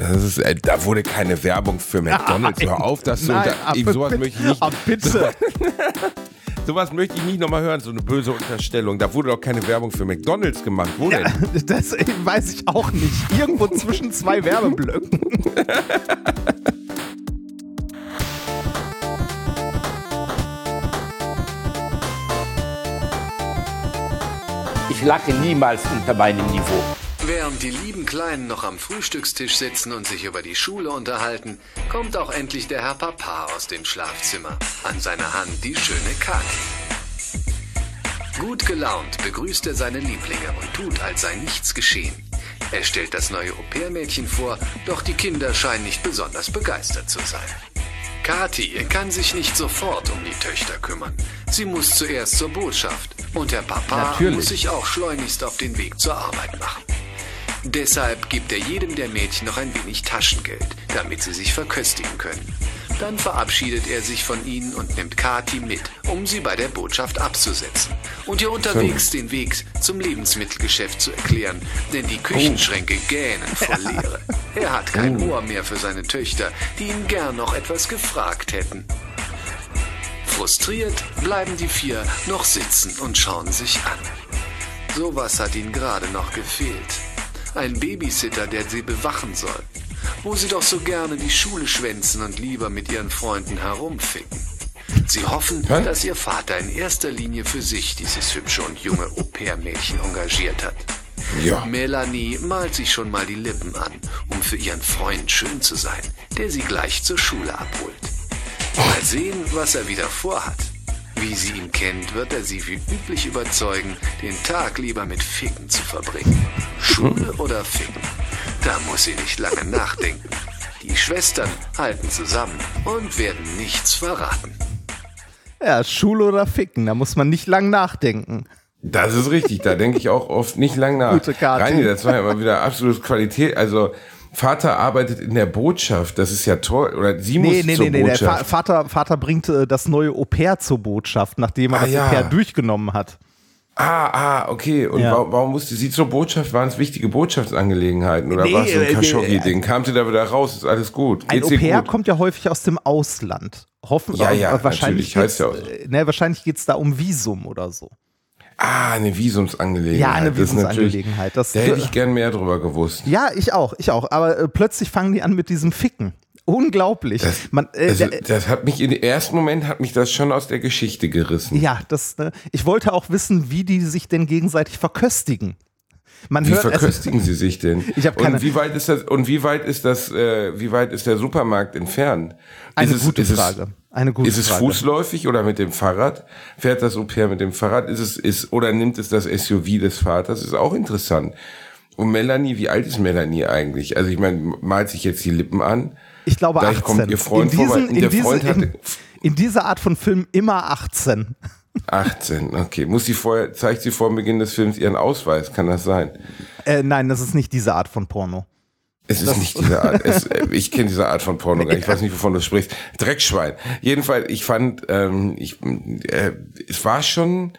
Das ist, äh, da wurde keine Werbung für McDonalds. Hör auf, dass du. Nein, Da, aber sowas möchte ich nicht. aber bitte. Sowas möchte ich nicht nochmal hören, so eine böse Unterstellung. Da wurde doch keine Werbung für McDonalds gemacht. Wo denn? Das weiß ich auch nicht. Irgendwo zwischen zwei Werbeblöcken. Ich lache niemals unter meinem Niveau. Während die lieben Kleinen noch am Frühstückstisch sitzen und sich über die Schule unterhalten, kommt auch endlich der Herr Papa aus dem Schlafzimmer. An seiner Hand die schöne Kathi. Gut gelaunt begrüßt er seine Lieblinge und tut, als sei nichts geschehen. Er stellt das neue Au-pair-Mädchen vor, doch die Kinder scheinen nicht besonders begeistert zu sein. Kathi kann sich nicht sofort um die Töchter kümmern. Sie muss zuerst zur Botschaft und der Papa Natürlich. muss sich auch schleunigst auf den Weg zur Arbeit machen. Deshalb gibt er jedem der Mädchen noch ein wenig Taschengeld, damit sie sich verköstigen können. Dann verabschiedet er sich von ihnen und nimmt Kati mit, um sie bei der Botschaft abzusetzen und ihr unterwegs den Weg zum Lebensmittelgeschäft zu erklären, denn die Küchenschränke gähnen vor Leere. Er hat kein Ohr mehr für seine Töchter, die ihn gern noch etwas gefragt hätten. Frustriert bleiben die vier noch sitzen und schauen sich an. Sowas hat ihnen gerade noch gefehlt. Ein Babysitter, der sie bewachen soll. Wo sie doch so gerne die Schule schwänzen und lieber mit ihren Freunden herumficken. Sie hoffen, Hä? dass ihr Vater in erster Linie für sich dieses hübsche und junge Au-pair-Mädchen engagiert hat. Ja. Melanie malt sich schon mal die Lippen an, um für ihren Freund schön zu sein, der sie gleich zur Schule abholt. Mal sehen, was er wieder vorhat. Wie sie ihn kennt, wird er sie wie üblich überzeugen, den Tag lieber mit Ficken zu verbringen. Schule oder Ficken? Da muss sie nicht lange nachdenken. Die Schwestern halten zusammen und werden nichts verraten. Ja, Schule oder Ficken, da muss man nicht lang nachdenken. Das ist richtig, da denke ich auch oft nicht lang nach. Gute Karte. Reini, das war ja mal wieder absolut Qualität. Also Vater arbeitet in der Botschaft, das ist ja toll. Oder sie muss Nee, nee, zur nee, nee. Der Botschaft. Vater, Vater bringt äh, das neue Au-pair zur Botschaft, nachdem er Ah, das ja. Au-pair durchgenommen hat. ah, ah, okay. Und Ja. warum, warum musste sie zur Botschaft? Waren es wichtige Botschaftsangelegenheiten? Oder Nee, war es so ein äh, Khashoggi-Ding? Kam sie da wieder raus? Ist alles gut? Ein Geht's ihr Au-pair gut? kommt ja häufig aus dem Ausland. Hoffen, Ja, ja, äh, wahrscheinlich ja geht's, auch äh, ne, wahrscheinlich geht es da um Visum oder so. Ah, eine Visumsangelegenheit. Ja, eine Das Visumsangelegenheit. Das Da hätte ich gern mehr drüber gewusst. Ja, ich auch, ich auch. Aber äh, plötzlich fangen die an mit diesem Ficken. Unglaublich. Man, äh, Also, das hat mich im ersten Moment hat mich das schon aus der Geschichte gerissen. ja, das. Ne, ich wollte auch wissen, wie die sich denn gegenseitig verköstigen. Man Wie hört, verköstigen sie sich denn? Ich hab keine- und wie weit ist das? Und wie weit ist das? Äh, wie weit ist der Supermarkt entfernt? eine ist es, gute ist Frage. Es, eine gute ist es Frage. fußläufig oder mit dem Fahrrad? Fährt das Au-pair mit dem Fahrrad? Ist es ist oder nimmt es das SUV des Vaters? Ist auch interessant. Und Melanie, wie alt ist Melanie eigentlich? Also ich meine, malt sich jetzt die Lippen an. Ich glaube Gleich 18. kommt ihr Freund in diesen, vorbei. Und in, der diese, Freund hatte in, in dieser Art von Film immer 18. 18. Okay, muss sie vorher zeigt sie vor Beginn des Films ihren Ausweis? Kann das sein? Äh, nein, das ist nicht diese Art von Porno. Es ist nicht diese Art. Es, äh, ich kenne diese Art von Porno gar nicht. Ich weiß nicht, wovon du sprichst. Dreckschwein. Jedenfalls, ich fand, ähm, ich, äh, es war schon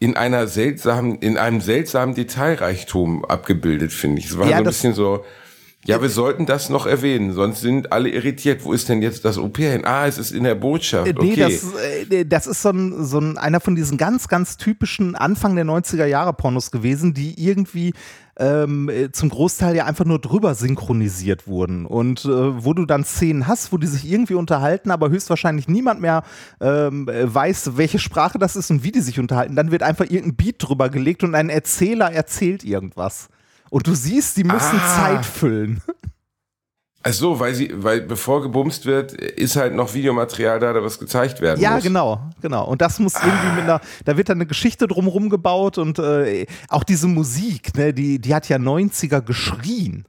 in einer seltsamen, in einem seltsamen Detailreichtum abgebildet, finde ich. Es war Ja, so ein bisschen so. Ja, wir sollten das noch erwähnen, sonst sind alle irritiert. Wo ist denn jetzt das Au-pair hin? Ah, es ist in der Botschaft. Äh, Okay. Nee, das, äh, das ist so ein, so ein, einer von diesen ganz, ganz typischen Anfang der 90er Jahre Pornos gewesen, die irgendwie ähm, äh, zum Großteil ja einfach nur drüber synchronisiert wurden. Und äh, wo du dann Szenen hast, wo die sich irgendwie unterhalten, aber höchstwahrscheinlich niemand mehr ähm, äh, weiß, welche Sprache das ist und wie die sich unterhalten, dann wird einfach irgendein Beat drüber gelegt und ein Erzähler erzählt irgendwas. Und du siehst, die müssen Ah. Zeit füllen. Ach so, weil sie, weil bevor gebumst wird, ist halt noch Videomaterial da, da was gezeigt werden Ja, muss. genau, genau. Und das muss irgendwie mit einer, da wird dann eine Geschichte drumherum gebaut und äh, auch diese Musik, ne, die, die hat ja 90er geschrien.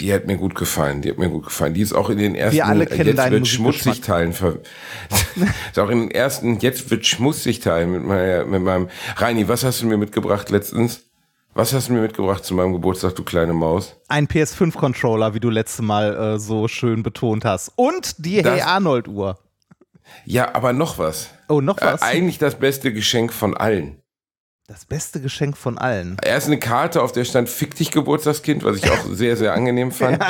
Die hat mir gut gefallen, die hat mir gut gefallen. Die ist auch in den ersten, Wir alle kennen jetzt wird schmutzig Teilen ver ist auch in den ersten, jetzt wird schmutzig Teilen mit, meiner, mit meinem, Reini, was hast du mir mitgebracht letztens? Was hast du mir mitgebracht zu meinem Geburtstag, du kleine Maus? Ein PS5-Controller, wie du letzte Mal äh, so schön betont hast. Und die Das- Hey Arnold-Uhr. Ja, aber noch was. Oh, noch was? Äh, eigentlich das beste Geschenk von allen. Das beste Geschenk von allen. Erst eine Karte, auf der stand Fick dich Geburtstagskind, was ich auch sehr, sehr angenehm fand.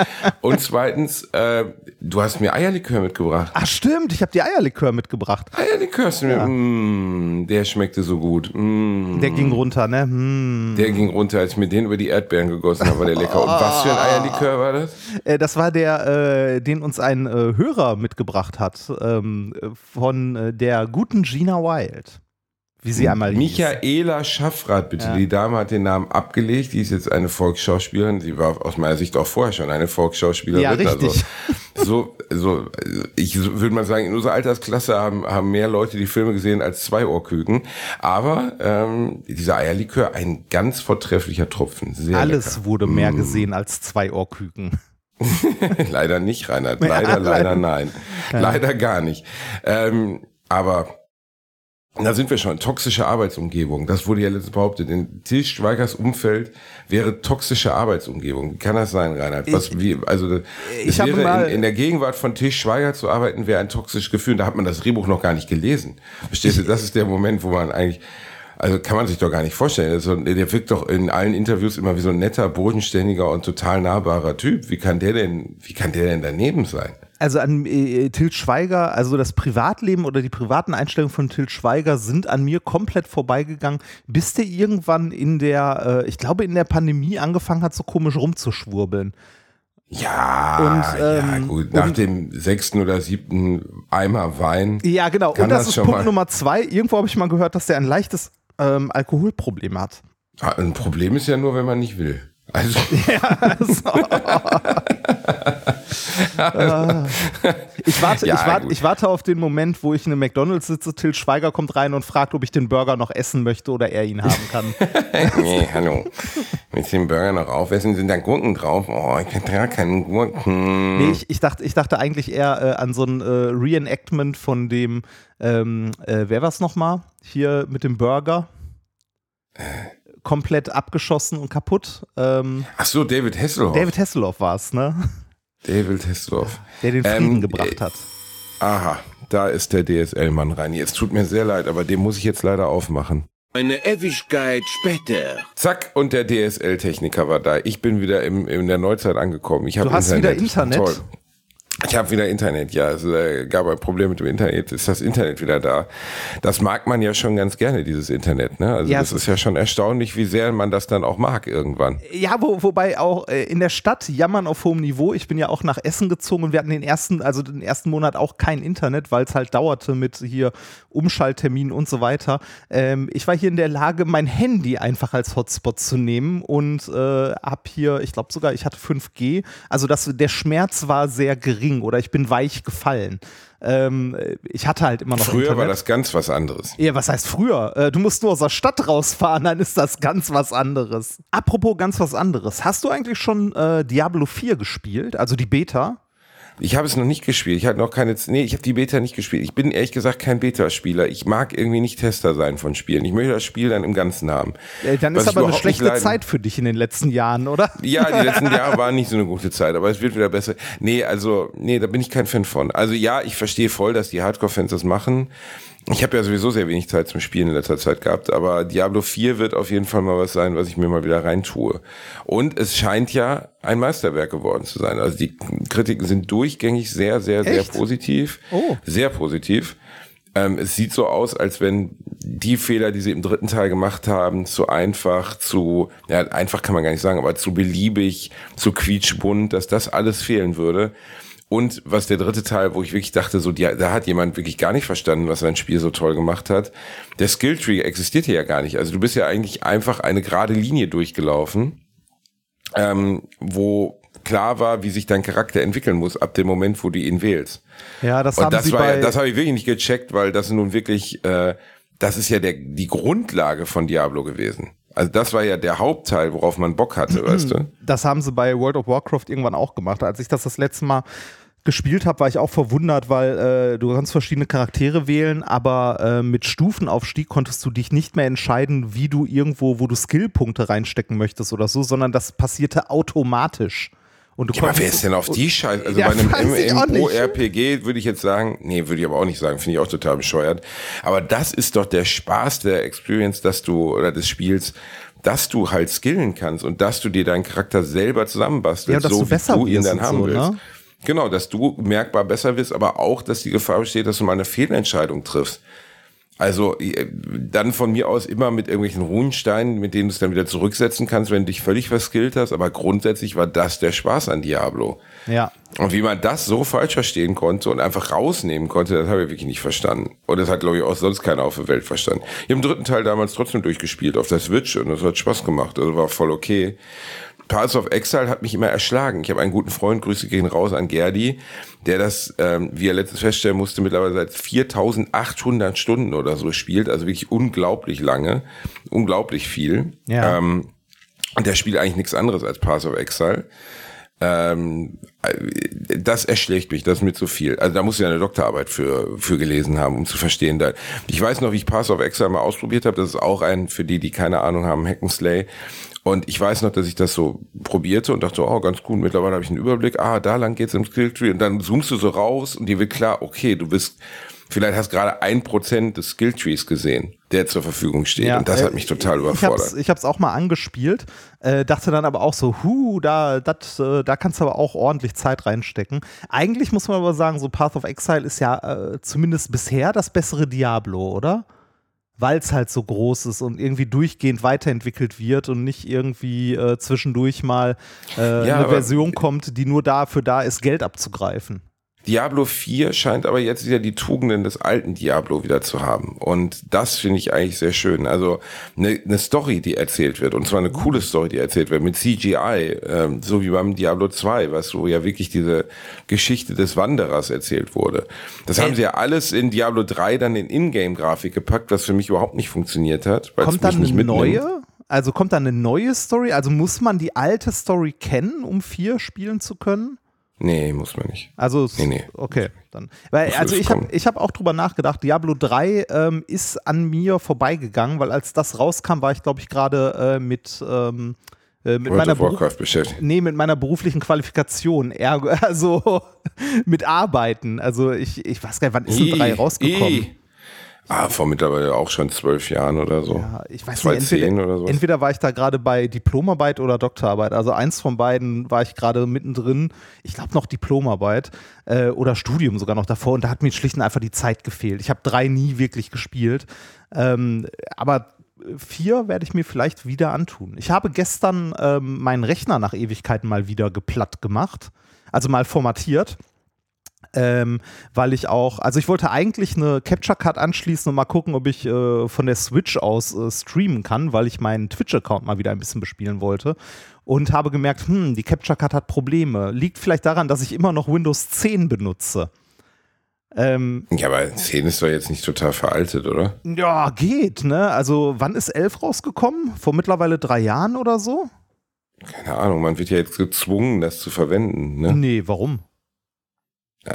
Und zweitens, äh, du hast mir Eierlikör mitgebracht. Ach stimmt, ich habe die Eierlikör mitgebracht. Eierlikör hast du mir, mm, der schmeckte so gut. Mm. Der ging runter, ne? Hm. Der ging runter, als ich mir den über die Erdbeeren gegossen habe, war der lecker. Und was für ein Eierlikör war das? Äh, das war der, äh, den uns ein äh, Hörer mitgebracht hat, ähm, von äh, der guten Gina Wild. Wie sie einmal hieß. Michaela Schaffrath, bitte. Ja. Die Dame hat den Namen abgelegt. Die ist jetzt eine Volksschauspielerin. Sie war aus meiner Sicht auch vorher schon eine Volksschauspielerin. Ja, richtig. Also, so, so, ich würde mal sagen, in unserer Altersklasse haben, haben mehr Leute die Filme gesehen als zwei Ohrküken. Aber ähm, dieser Eierlikör, ein ganz vortrefflicher Tropfen. Sehr Alles lecker. wurde mehr gesehen als zwei Ohrküken. leider nicht, Reinhard. Leider, Ja, leider, leider. nein. Leider gar nicht. Ähm, aber da sind wir schon. Toxische Arbeitsumgebung. Das wurde ja letztens behauptet. In Til Schweigers Umfeld wäre toxische Arbeitsumgebung. Wie kann das sein, Reinhard? Was, wie, also, ich wäre mal- in, in der Gegenwart von Til Schweiger zu arbeiten, wäre ein toxisches Gefühl. Da hat man das Drehbuch noch gar nicht gelesen. Verstehst du? Das ist der Moment, wo man eigentlich, also kann man sich doch gar nicht vorstellen. Also, der wirkt doch in allen Interviews immer wie so ein netter, bodenständiger und total nahbarer Typ. Wie kann der denn, wie kann der denn daneben sein? Also an äh, Til Schweiger, also das Privatleben oder die privaten Einstellungen von Til Schweiger sind an mir komplett vorbeigegangen, bis der irgendwann in der, äh, ich glaube in der Pandemie angefangen hat, so komisch rumzuschwurbeln. Ja, Und, ja ähm, gut. Nach und- dem sechsten oder siebten Eimer Wein. Ja, genau. Und das, das ist Punkt Nummer zwei. Irgendwo habe ich mal gehört, dass der ein leichtes ähm, Alkoholproblem hat. Ah, Ein Problem ist ja nur, wenn man nicht will. Also, Ich warte, Ja, ich, warte, gut. ich warte auf den Moment, wo ich in einem McDonalds sitze, Til Schweiger kommt rein und fragt, ob ich den Burger noch essen möchte oder er ihn haben kann. nee, hallo. Willst du den Burger noch aufessen? Sind da Gurken drauf? Oh, ich kann keine Gurken. Nee, ich, ich, dachte, ich dachte eigentlich eher äh, an so ein äh, Reenactment von dem, ähm, äh, wer war's nochmal? Hier mit dem Burger. Komplett abgeschossen und kaputt. Ähm, Ach so, David Hasselhoff. David Hasselhoff war's, ne? David Hasselhoff. Der den Frieden Ähm, gebracht hat. Aha, da ist der DSL-Mann rein. Es tut mir sehr leid, aber den muss ich jetzt leider aufmachen. Eine Ewigkeit später. Zack, und der DSL-Techniker war da. Ich bin wieder im, in der Neuzeit angekommen. Ich Du hast wieder Internet? Toll. Ich habe wieder Internet, ja. Es äh, gab ein Problem mit dem Internet. Ist das Internet wieder da? Das mag man ja schon ganz gerne, dieses Internet. Ne? Also Ja, das ist ja schon erstaunlich, wie sehr man das dann auch mag irgendwann. Ja, wo, wobei auch äh, in der Stadt jammern auf hohem Niveau. Ich bin ja auch nach Essen gezogen und wir hatten den ersten, also den ersten Monat auch kein Internet, weil es halt dauerte mit hier Umschaltterminen und so weiter. Ähm, ich war hier in der Lage, mein Handy einfach als Hotspot zu nehmen und äh, hab hier, ich glaube sogar, ich hatte 5G. Also das, der Schmerz war sehr gering oder ich bin weich gefallen. Ähm, ich hatte halt immer noch Früher Internet. war das ganz was anderes. Ja, was heißt früher? Äh, du musst nur aus der Stadt rausfahren, dann ist das ganz was anderes. Apropos ganz was anderes. Hast du eigentlich schon äh, Diablo 4 gespielt? Also die Beta? Ich habe es noch nicht gespielt. Ich hatte noch keine. Nee, ich habe die Beta nicht gespielt. Ich bin ehrlich gesagt kein Beta-Spieler. Ich mag irgendwie nicht Tester sein von Spielen. Ich möchte das Spiel dann im Ganzen haben. Äh, dann ist aber eine schlechte Zeit für dich in den letzten Jahren, oder? Ja, die letzten Jahre waren nicht so eine gute Zeit, aber es wird wieder besser. Nee, also, nee, da bin ich kein Fan von. Also ja, ich verstehe voll, dass die Hardcore-Fans das machen. Ich habe ja sowieso sehr wenig Zeit zum Spielen in letzter Zeit gehabt, aber Diablo 4 wird auf jeden Fall mal was sein, was ich mir mal wieder reintue. Und es scheint ja ein Meisterwerk geworden zu sein. Also die Kritiken sind durchgängig sehr, sehr, sehr Echt? positiv. Oh. Sehr positiv. Ähm, es sieht so aus, als wenn die Fehler, die sie im dritten Teil gemacht haben, zu einfach, zu, ja, einfach kann man gar nicht sagen, aber zu beliebig, zu quietschbunt, dass das alles fehlen würde. Und was der dritte Teil, wo ich wirklich dachte, so, die, da hat jemand wirklich gar nicht verstanden, was sein Spiel so toll gemacht hat. Der Skilltree existiert hier ja gar nicht. Also du bist ja eigentlich einfach eine gerade Linie durchgelaufen, ähm, wo klar war, wie sich dein Charakter entwickeln muss ab dem Moment, wo du ihn wählst. Ja, das Und haben das sie war bei. ja, das habe ich wirklich nicht gecheckt, weil das nun wirklich, äh, das ist ja der, die Grundlage von Diablo gewesen. Also das war ja der Hauptteil, worauf man Bock hatte, weißt du? das haben sie bei World of Warcraft irgendwann auch gemacht. Als ich das das letzte Mal gespielt habe, war ich auch verwundert, weil äh, du kannst verschiedene Charaktere wählen, aber äh, mit Stufenaufstieg konntest du dich nicht mehr entscheiden, wie du irgendwo, wo du Skillpunkte reinstecken möchtest oder so, sondern das passierte automatisch. Und du Ja, aber wer ist denn auf die Scheiße? Also bei einem. MMORPG würde ich jetzt sagen, nee, würde ich aber auch nicht sagen, finde ich auch total bescheuert. Aber das ist doch der Spaß der Experience, dass du, oder des Spiels, dass du halt skillen kannst und dass du dir deinen Charakter selber zusammenbastelst, Ja, so du besser wie du ihn dann haben so, willst. ne? Genau, dass du merkbar besser wirst, aber auch, dass die Gefahr besteht, dass du mal eine Fehlentscheidung triffst. Also äh, dann von mir aus immer mit irgendwelchen Runensteinen, mit denen du es dann wieder zurücksetzen kannst, wenn du dich völlig verskillt hast. Aber grundsätzlich war das der Spaß an Diablo. Ja. Und wie man das so falsch verstehen konnte und einfach rausnehmen konnte, das habe ich wirklich nicht verstanden. Und das hat, glaube ich, auch sonst keiner auf der Welt verstanden. Ich habe den dritten Teil damals trotzdem durchgespielt auf der Switch und das hat Spaß gemacht. Also war voll okay. Paths of Exile hat mich immer erschlagen. Ich habe einen guten Freund, Grüße gehen raus an Gerdi, der das, ähm, wie er letztens feststellen musste, mittlerweile seit 4800 Stunden oder so spielt. Also wirklich unglaublich lange, unglaublich viel. Ja. Ähm, und der spielt eigentlich nichts anderes als Paths of Exile. Ähm, äh, das erschlägt mich, das ist mir zu viel. Also da muss ich eine Doktorarbeit für, für gelesen haben, um zu verstehen. Da, ich weiß noch, wie ich Pass of Exile mal ausprobiert habe. Das ist auch ein, für die, die keine Ahnung haben, Hackenslay. Und ich weiß noch, dass ich das so probierte und dachte, oh, ganz gut, mittlerweile habe ich einen Überblick. Ah, da lang geht's im Skilltree. Und dann zoomst du so raus und dir wird klar, okay, du bist, vielleicht hast gerade ein Prozent des Skilltrees gesehen, der zur Verfügung steht. und das äh, hat mich total ich überfordert. ich hab's auch mal angespielt, äh, dachte dann aber auch so, hu, da, dat, äh, da kannst du aber auch ordentlich Zeit reinstecken. Eigentlich muss man aber sagen, so Path of Exile ist ja äh, zumindest bisher das bessere Diablo, oder? Weil es halt so groß ist und irgendwie durchgehend weiterentwickelt wird und nicht irgendwie äh, zwischendurch mal äh, Ja, eine Version kommt, die nur dafür da ist, Geld abzugreifen. Diablo 4 scheint aber jetzt wieder die Tugenden des alten Diablo wieder zu haben. Und das finde ich eigentlich sehr schön. Also eine, eine Story, die erzählt wird, und zwar eine coole Story, die erzählt wird, mit CGI, ähm, so wie beim Diablo 2, was so ja wirklich diese Geschichte des Wanderers erzählt wurde. Das haben sie ja alles in Diablo 3 dann in Ingame-Grafik gepackt, was für mich überhaupt nicht funktioniert hat. Kommt dann eine neue? Also kommt dann eine neue Story? Also muss man die alte Story kennen, um vier spielen zu können? Nee, muss man nicht. Also, Nee, nee. okay, dann. Weil, also ich habe ich hab auch drüber nachgedacht, Diablo 3 ähm, ist an mir vorbeigegangen, weil als das rauskam, war ich, glaube ich, gerade äh, mit, ähm, äh, mit meiner. Nee, mit meiner beruflichen Qualifikation, ergo, also mit Arbeiten. Also ich, ich weiß gar nicht, wann ist denn 3 I, rausgekommen? I. Ah, vor mittlerweile auch schon zwölf Jahren oder so. Ja, ich weiß nicht, 2010 entweder, oder so. entweder war ich da gerade bei Diplomarbeit oder Doktorarbeit. Also eins von beiden war ich gerade mittendrin. Ich glaube noch Diplomarbeit äh, oder Studium sogar noch davor. Und da hat mir schlicht und einfach die Zeit gefehlt. Ich habe drei nie wirklich gespielt. Ähm, aber vier werde ich mir vielleicht wieder antun. Ich habe gestern ähm, meinen Rechner nach Ewigkeiten mal wieder geplatt gemacht. Also mal formatiert ähm, weil ich auch, also ich wollte eigentlich eine Capture Card anschließen und mal gucken, ob ich äh, von der Switch aus äh, streamen kann, weil ich meinen Twitch-Account mal wieder ein bisschen bespielen wollte und habe gemerkt, hm, die Capture Card hat Probleme. Liegt vielleicht daran, dass ich immer noch Windows 10 benutze. Ähm, Ja, aber 10 ist doch jetzt nicht total veraltet, oder? ja, geht, ne? Also, wann ist 11 rausgekommen? Vor mittlerweile drei Jahren oder so? Keine Ahnung, man wird ja jetzt gezwungen, das zu verwenden. Ne? Nee, warum?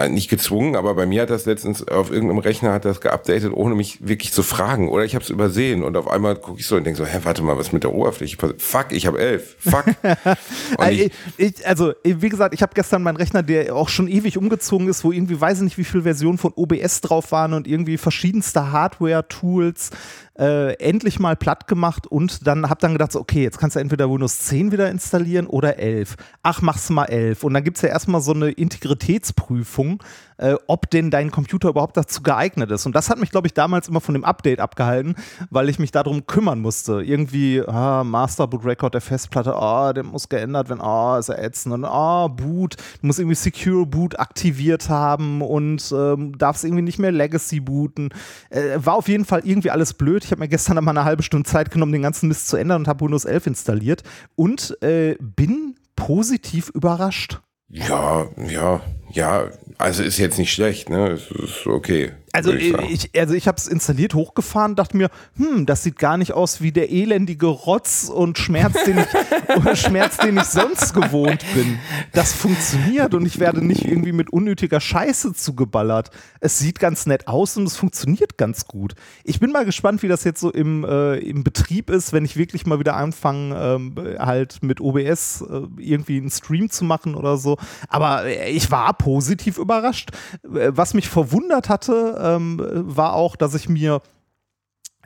Nicht gezwungen, aber bei mir hat das letztens auf irgendeinem Rechner hat das geupdatet, ohne mich wirklich zu fragen. Oder ich habe es übersehen und auf einmal gucke ich so und denke so, hä, warte mal, was mit der Oberfläche? passiert? Fuck, ich habe elf. Fuck. Also, ich, ich, ich, also, wie gesagt, ich habe gestern meinen Rechner, der auch schon ewig umgezogen ist, wo irgendwie weiß ich nicht, wie viele Versionen von OBS drauf waren und irgendwie verschiedenste Hardware-Tools äh, endlich mal platt gemacht und dann habe dann gedacht, so, okay, jetzt kannst du entweder Windows 10 wieder installieren oder 11. Ach, machst du mal 11. Und dann gibt es ja erstmal so eine Integritätsprüfung, äh, ob denn dein Computer überhaupt dazu geeignet ist. Und das hat mich, glaube ich, damals immer von dem Update abgehalten, weil ich mich darum kümmern musste. Irgendwie, ah, Master Boot Record der Festplatte, ah, der muss geändert werden, ah, ist er ätzend. Und ah, Boot, du musst irgendwie Secure Boot aktiviert haben und ähm, darfst irgendwie nicht mehr Legacy booten. Äh, war auf jeden Fall irgendwie alles blöd. Ich habe mir gestern mal eine halbe Stunde Zeit genommen, den ganzen Mist zu ändern und habe Windows 11 installiert und äh, bin positiv überrascht. ja, ja, ja, also ist jetzt nicht schlecht, ne? Es ist okay. Also würde ich also ich habe es installiert, hochgefahren, dachte mir, hm, das sieht gar nicht aus wie der elendige Rotz und Schmerz, den ich, oder Schmerz, den ich sonst gewohnt bin. Das funktioniert und ich werde nicht irgendwie mit unnötiger Scheiße zugeballert. Es sieht ganz nett aus und es funktioniert ganz gut. Ich bin mal gespannt, wie das jetzt so im, äh, im Betrieb ist, wenn ich wirklich mal wieder anfange, ähm, halt mit OBS äh, irgendwie einen Stream zu machen oder so. Aber äh, ich war positiv überrascht. Äh, Was mich verwundert hatte, ähm, war auch, dass ich mir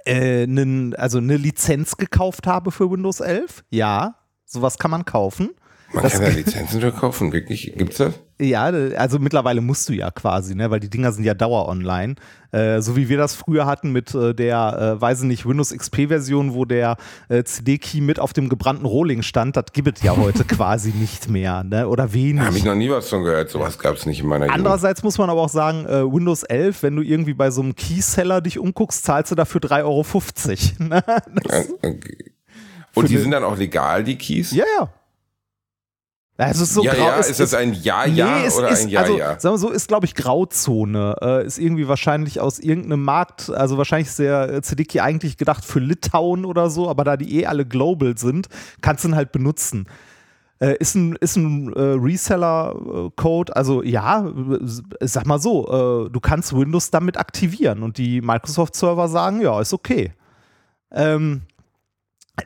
äh, also eine Lizenz gekauft habe für Windows 11. Ja, sowas kann man kaufen. Man das- kann ja Lizenzen für kaufen, wirklich. Gibt's das? Ja, also mittlerweile musst du ja quasi, ne, weil die Dinger sind ja dauer online. Äh, so wie wir das früher hatten mit äh, der, äh, weiß ich nicht, Windows XP-Version, wo der äh, CD-Key mit auf dem gebrannten Rohling stand, das gibt es ja heute quasi nicht mehr, ne? Oder wenig. Habe ich noch nie was von gehört. Sowas gab's nicht in meiner Jugend. Andererseits muss man aber auch sagen, äh, Windows 11, wenn du irgendwie bei so einem Keyseller dich umguckst, zahlst du dafür 3,50 Euro. Ne? Das, okay. Und die sind dann auch legal, die Keys? ja, ja. Also ist so ja, grau, ja, es ist das ein Ja-Ja es oder ist, ein Ja-Ja? Also, sagen wir so, ist, glaube ich, Grauzone. Äh, ist irgendwie wahrscheinlich aus irgendeinem Markt, also wahrscheinlich ist der äh, eigentlich gedacht für Litauen oder so, aber da die eh alle global sind, kannst du ihn halt benutzen. Äh, ist ein, ist ein äh, Reseller-Code, also ja, äh, sag mal so, äh, du kannst Windows damit aktivieren und die Microsoft-Server sagen, ja, ist okay. Ähm,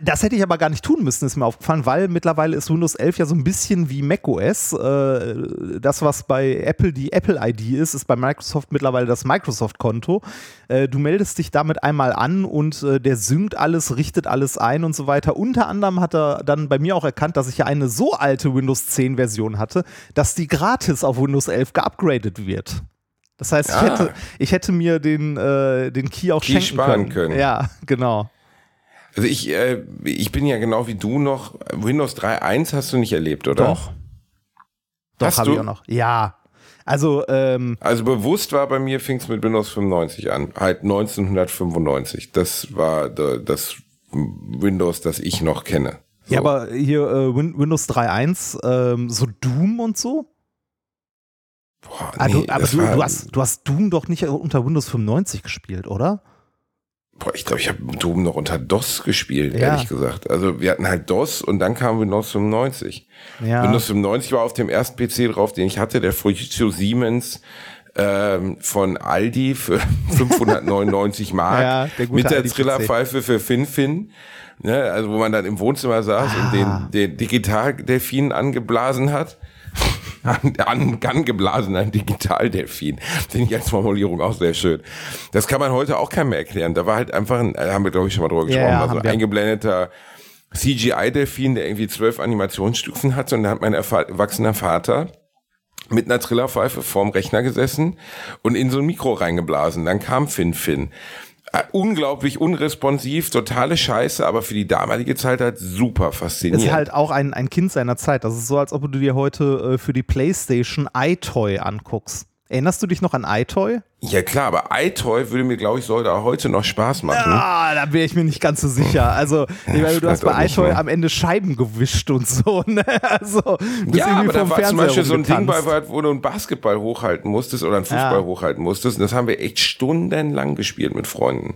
das hätte ich aber gar nicht tun müssen, ist mir aufgefallen, weil mittlerweile ist Windows 11 ja so ein bisschen wie macOS. Äh, das, was bei Apple die Apple-ID ist, ist bei Microsoft mittlerweile das Microsoft-Konto. Äh, du meldest dich damit einmal an und äh, der synkt alles, richtet alles ein und so weiter. Unter anderem hat er dann bei mir auch erkannt, dass ich ja eine so alte Windows 10-Version hatte, dass die gratis auf Windows 11 geupgradet wird. Das heißt, ich, Ah. hätte, ich hätte mir den, den Key auch Key schenken sparen können. Ja, genau. Also ich, äh, ich bin ja genau wie du noch. Windows 3.1 hast du nicht erlebt, oder? Doch. Doch, habe ich auch noch. Ja. Also, ähm, Also bewusst war bei mir, fing es mit Windows 95 an. Halt 1995. Das war da- das Windows, das ich noch kenne. So. ja, aber hier äh, Win Windows 3.1, ähm, so Doom und so. Boah, Ah, nee, du, aber du, du, hast, du hast Doom doch nicht unter Windows 95 gespielt, oder? Boah, ich glaube, ich habe Doom noch unter DOS gespielt, Ja. ehrlich gesagt. Also wir hatten halt DOS und dann kam Windows 95. Ja. Windows 95 war auf dem ersten PC drauf, den ich hatte, der Fujitsu Siemens ähm, von Aldi für 599 Mark Ja, der mit der. Trillerpfeife für FinFin. Ne, also wo man dann im Wohnzimmer saß Ah. und den, den Digitaldelfin angeblasen hat. An, an, angeblasen, ein Digitaldelfin. Finde ich als Formulierung auch sehr schön. Das kann man heute auch keinem mehr erklären. Da war halt einfach ein, da haben wir glaube ich schon mal drüber gesprochen, ja, also haben wir. eingeblendeter CGI-Delfin, der irgendwie zwölf Animationsstufen hatte und da hat mein erwachsener Vater mit einer Trillerpfeife vorm Rechner gesessen und in so ein Mikro reingeblasen. Dann kam Fin Fin. Äh, unglaublich unresponsiv, totale Scheiße, aber für die damalige Zeit halt super faszinierend. Ist halt auch ein, ein Kind seiner Zeit. Das ist so, als ob du dir heute äh, für die Playstation iToy anguckst. Erinnerst du dich noch an iToy? ja klar, aber iToy würde mir, glaube ich, sollte auch heute noch Spaß machen. Ah, da wäre ich mir nicht ganz so sicher. Also, ich meine, du hast bei iToy am Ende Scheiben gewischt und so, ne? Also, Ja, aber da war zum Beispiel so ein Ding bei, rumgetanzt. wo du einen Basketball hochhalten musstest oder einen Fußball Ja. hochhalten musstest. Und das haben wir echt stundenlang gespielt mit Freunden.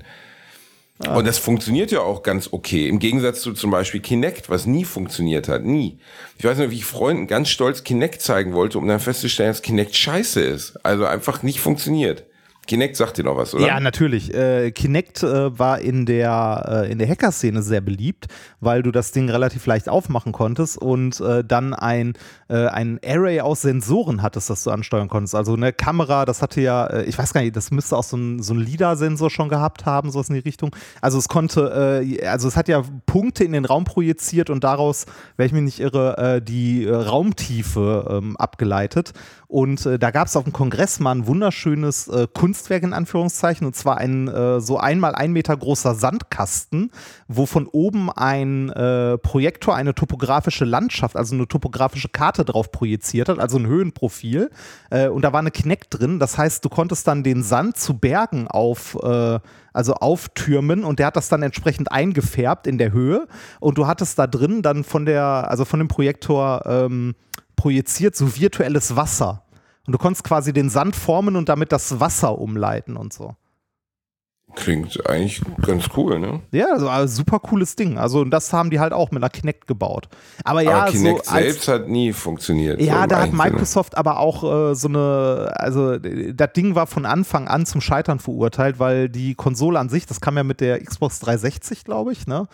Ah. Und das funktioniert ja auch ganz okay. Im Gegensatz zu zum Beispiel Kinect, was nie funktioniert hat. Nie. Ich weiß noch, wie ich Freunden ganz stolz Kinect zeigen wollte, um dann festzustellen, dass Kinect scheiße ist. Also einfach nicht funktioniert. Kinect sagt dir noch was, oder? Ja, natürlich. Äh, Kinect äh, war in der, äh, der Hacker-Szene sehr beliebt, weil du das Ding relativ leicht aufmachen konntest und äh, dann ein, äh, ein Array aus Sensoren hattest, das du ansteuern konntest. Also eine Kamera, das hatte ja, äh, ich weiß gar nicht, das müsste auch so ein, so ein LIDAR-Sensor schon gehabt haben, sowas in die Richtung. Also es konnte, also es hat ja Punkte in den Raum projiziert und daraus, wenn ich mich nicht irre, die Raumtiefe ähm, abgeleitet. Und da gab es auf dem Kongress mal ein wunderschönes äh, Kunstwerk in Anführungszeichen, und zwar ein äh, so einmal ein Meter großer Sandkasten, wo von oben ein äh, Projektor eine topografische Landschaft, also eine topografische Karte drauf projiziert hat, also ein Höhenprofil. Äh, und da war eine Kinect drin. Das heißt, du konntest dann den Sand zu Bergen auf, äh, also auftürmen und der hat das dann entsprechend eingefärbt in der Höhe. Und du hattest da drin dann von der, also von dem Projektor ähm, projiziert so virtuelles Wasser. Und du konntest quasi den Sand formen und damit das Wasser umleiten und so. Klingt eigentlich ganz cool, ne? Ja, also, also super cooles Ding. Also und das haben die halt auch mit einer Kinect gebaut. Aber ja, aber Kinect so selbst hat nie funktioniert. Ja, so da hat eigentlichen Sinne. Microsoft aber auch äh, so eine, also äh, das Ding war von Anfang an zum Scheitern verurteilt, weil die Konsole an sich, das kam ja mit der Xbox 360, glaube ich, ne?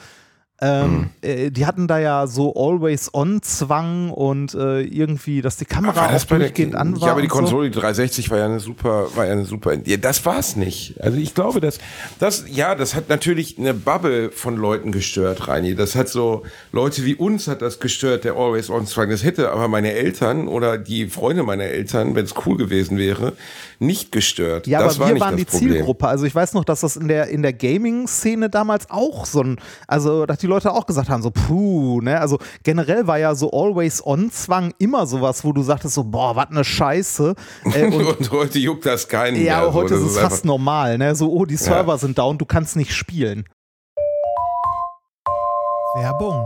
Ähm, äh, die hatten da ja so Always-On-Zwang und äh, irgendwie, dass die Kamera auch bei der, durchgehend an war. ja, aber die so. Konsole die 360 war ja eine super, war ja eine super. Ja, das war's nicht. Also ich glaube, dass das, ja, das hat natürlich eine Bubble von Leuten gestört, Reini. Das hat so Leute wie uns hat das gestört, der Always On Zwang. Das hätte aber meine Eltern oder die Freunde meiner Eltern, wenn es cool gewesen wäre, nicht gestört. Ja, das aber war wir nicht waren die Problem. Zielgruppe. Also ich weiß noch, dass das in der, in der Gaming-Szene damals auch so ein, also dass die Leute auch gesagt haben, so puh, ne? Also generell war ja so Always-On-Zwang immer sowas, wo du sagtest so, boah, was eine Scheiße. Äh, und Und heute juckt das keinen ja, mehr. so. heute Das ist es fast normal, ne? So, oh, die Server sind down, du kannst nicht spielen. Werbung.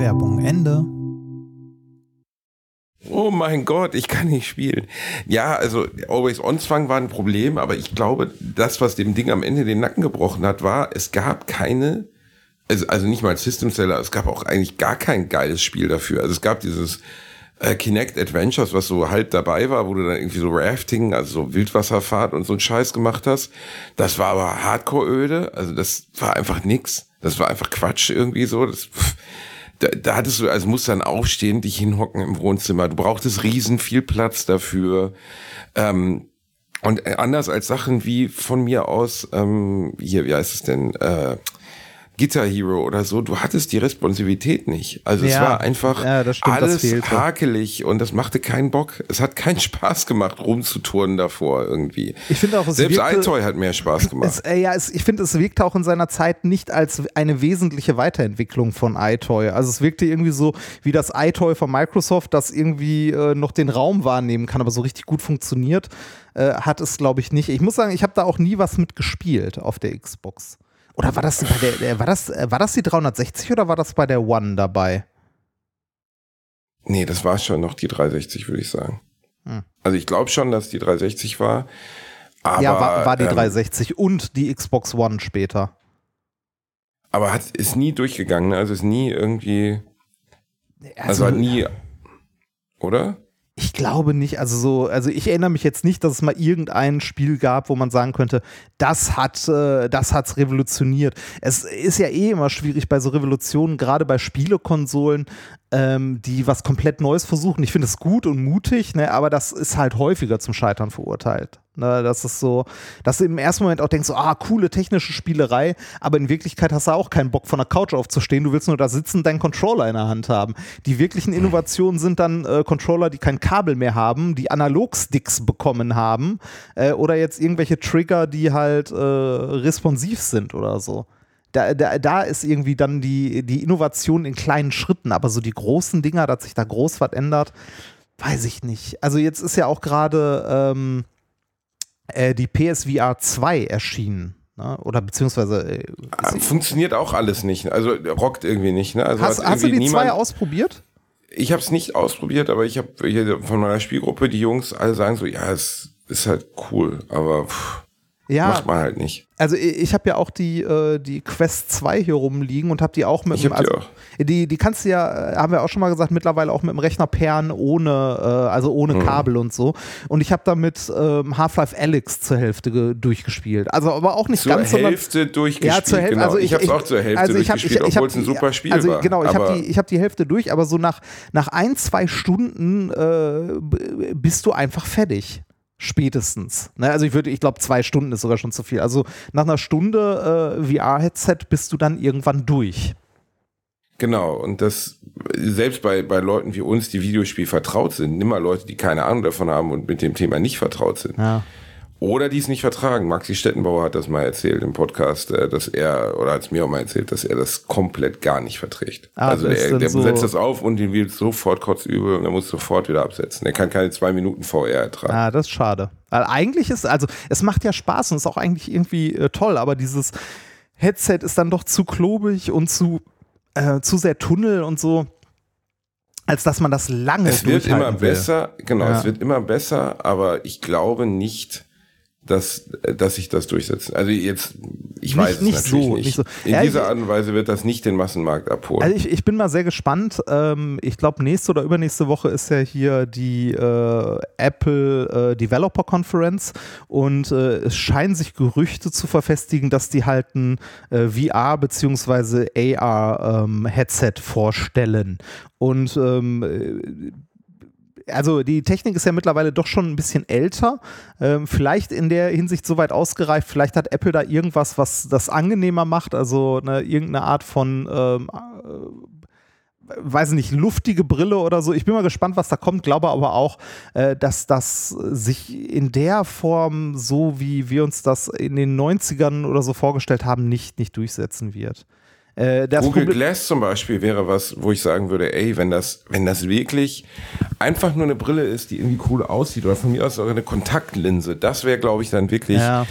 Werbung Ende. Oh mein Gott, ich kann nicht spielen. Ja, also Always On Zwang war ein Problem, aber ich glaube, das, was dem Ding am Ende den Nacken gebrochen hat, war, es gab keine, also, also nicht mal System Seller, es gab auch eigentlich gar kein geiles Spiel dafür. Also es gab dieses äh, Kinect Adventures, was so halb dabei war, wo du dann irgendwie so Rafting, also so Wildwasserfahrt und so einen Scheiß gemacht hast. Das war aber Hardcore-öde, also das war einfach nix. Das war einfach Quatsch irgendwie so. Das, pff, da, da hattest du, also musst dann aufstehen, dich hinhocken im Wohnzimmer. Du brauchtest riesen viel Platz dafür. Ähm, und anders als Sachen wie von mir aus, ähm, hier, wie heißt es denn, äh, Guitar Hero oder so, du hattest die Responsivität nicht. Also es Ja, war einfach ja, das stimmt, alles hakelig und das machte keinen Bock. Es hat keinen Spaß gemacht, rumzuturnen davor irgendwie. Ich finde auch, es Selbst wirkte- iToy hat mehr Spaß gemacht. Es, äh, ja, es, ich finde, es wirkte auch in seiner Zeit nicht als eine wesentliche Weiterentwicklung von iToy. Also es wirkte irgendwie so wie das iToy von Microsoft, das irgendwie äh, noch den Raum wahrnehmen kann, aber so richtig gut funktioniert, äh, hat es, glaube ich, nicht. Ich muss sagen, ich habe da auch nie was mit gespielt auf der Xbox. Oder war das bei der, äh, war das, äh, war das die 360 oder war das bei der One dabei? Nee, das war schon noch die 360, würde ich sagen. Hm. Also ich glaube schon, dass die 360 war. Aber, ja, war, war die ähm, 360 und die Xbox One später. Aber hat, ist nie durchgegangen, ne? also ist nie irgendwie, also, hat nie, oder? Ich glaube nicht, also so, also ich erinnere mich jetzt nicht, dass es mal irgendein Spiel gab, wo man sagen könnte, das hat, äh, das hat's revolutioniert. Es ist ja eh immer schwierig bei so Revolutionen, gerade bei Spielekonsolen, ähm, die was komplett Neues versuchen. Ich finde es gut und mutig, ne, aber das ist halt häufiger zum Scheitern verurteilt. Ne, das ist so, dass du im ersten Moment auch denkst, so, ah, coole technische Spielerei, aber in Wirklichkeit hast du auch keinen Bock von der Couch aufzustehen. Du willst nur da sitzen, deinen Controller in der Hand haben. Die wirklichen Innovationen sind dann äh, Controller, die kein Kabel mehr haben, die Analogsticks bekommen haben äh, oder jetzt irgendwelche Trigger, die halt äh, responsiv sind oder so. Da, da, da ist irgendwie dann die, die Innovation in kleinen Schritten, aber so die großen Dinger, dass sich da groß was ändert, weiß ich nicht. Also jetzt ist ja auch gerade ähm, äh, die PSVR 2 erschienen. Ne? Oder beziehungsweise. Äh, Ah, Funktioniert auch alles nicht. Also rockt irgendwie nicht. Ne? Also hast, hast du die irgendwie zwei niemand- ausprobiert? Ich habe es nicht ausprobiert, aber ich habe von meiner Spielgruppe die Jungs alle sagen so, ja, es ist halt cool, aber pff, Ja, macht man halt nicht. also ich, ich habe ja auch die, äh, die Quest 2 hier rumliegen und habe die auch mit Ich dem- hab die also, auch. Die, die kannst du ja, äh, haben wir auch schon mal gesagt, mittlerweile auch mit dem Rechner pairen, ohne, äh, also ohne Mhm. Kabel und so. Und ich habe damit ähm, Half-Life Alyx zur Hälfte ge- durchgespielt. Also aber auch nicht Zur ganz, sondern Hälfte durchgespielt. Ja, zur Hälfte. Genau. Also ich, ich habe es auch zur Hälfte also durchgespielt, obwohl es ein super Spiel also, war. Genau, ich habe die, ich hab die Hälfte durch, aber so nach, nach ein, zwei Stunden äh, bist du einfach fertig. Spätestens. Ne? Also ich würde, ich glaube, zwei Stunden ist sogar schon zu viel. Also nach einer Stunde äh, VR-Headset bist du dann irgendwann durch. Genau, und das selbst bei, bei Leuten wie uns, die Videospiel vertraut sind, nimm mal Leute, die keine Ahnung davon haben und mit dem Thema nicht vertraut sind. Ja. Oder die es nicht vertragen. Maxi Stettenbauer hat das mal erzählt im Podcast, äh, dass er, oder hat es mir auch mal erzählt, dass er das komplett gar nicht verträgt. Ah, also der, der so- setzt das auf und den wird sofort kotzübel und er muss sofort wieder absetzen. Er kann keine zwei Minuten VR ertragen. Ah, das ist schade. Weil eigentlich ist, also es macht ja Spaß und ist auch eigentlich irgendwie äh, toll, aber dieses Headset ist dann doch zu klobig und zu, äh, zu sehr Tunnel und so, als dass man das lange Es wird immer will. besser, genau, Ja. es wird immer besser, aber ich glaube nicht, dass, dass sich das durchsetzt. Also jetzt, ich Nicht- weiß es nicht natürlich so, nicht. nicht so. In Ja, dieser Art und Weise wird das nicht den Massenmarkt abholen. Also ich, ich bin mal sehr gespannt. Ähm, ich glaube, nächste oder übernächste Woche ist ja hier die äh, Apple äh, Developer Conference und äh, es scheinen sich Gerüchte zu verfestigen, dass die halt ein VR- bzw. AR-Headset vorstellen. Und ähm, äh, also die Technik ist ja mittlerweile doch schon ein bisschen älter. Ähm, vielleicht in der Hinsicht so weit ausgereift. Vielleicht hat Apple da irgendwas, was das angenehmer macht. Also eine, irgendeine Art von, ähm, äh, weiß ich nicht, luftige Brille oder so. Ich bin mal gespannt, was da kommt. Glaube aber auch, äh, dass das sich in der Form, so wie wir uns das in den 90ern oder so vorgestellt haben, nicht, nicht durchsetzen wird. Äh, Google Problem- Glass zum Beispiel wäre was, wo ich sagen würde, ey, wenn das, wenn das wirklich einfach nur eine Brille ist, die irgendwie cool aussieht, oder von mir aus auch eine Kontaktlinse, das wäre, glaube ich, dann wirklich. ja,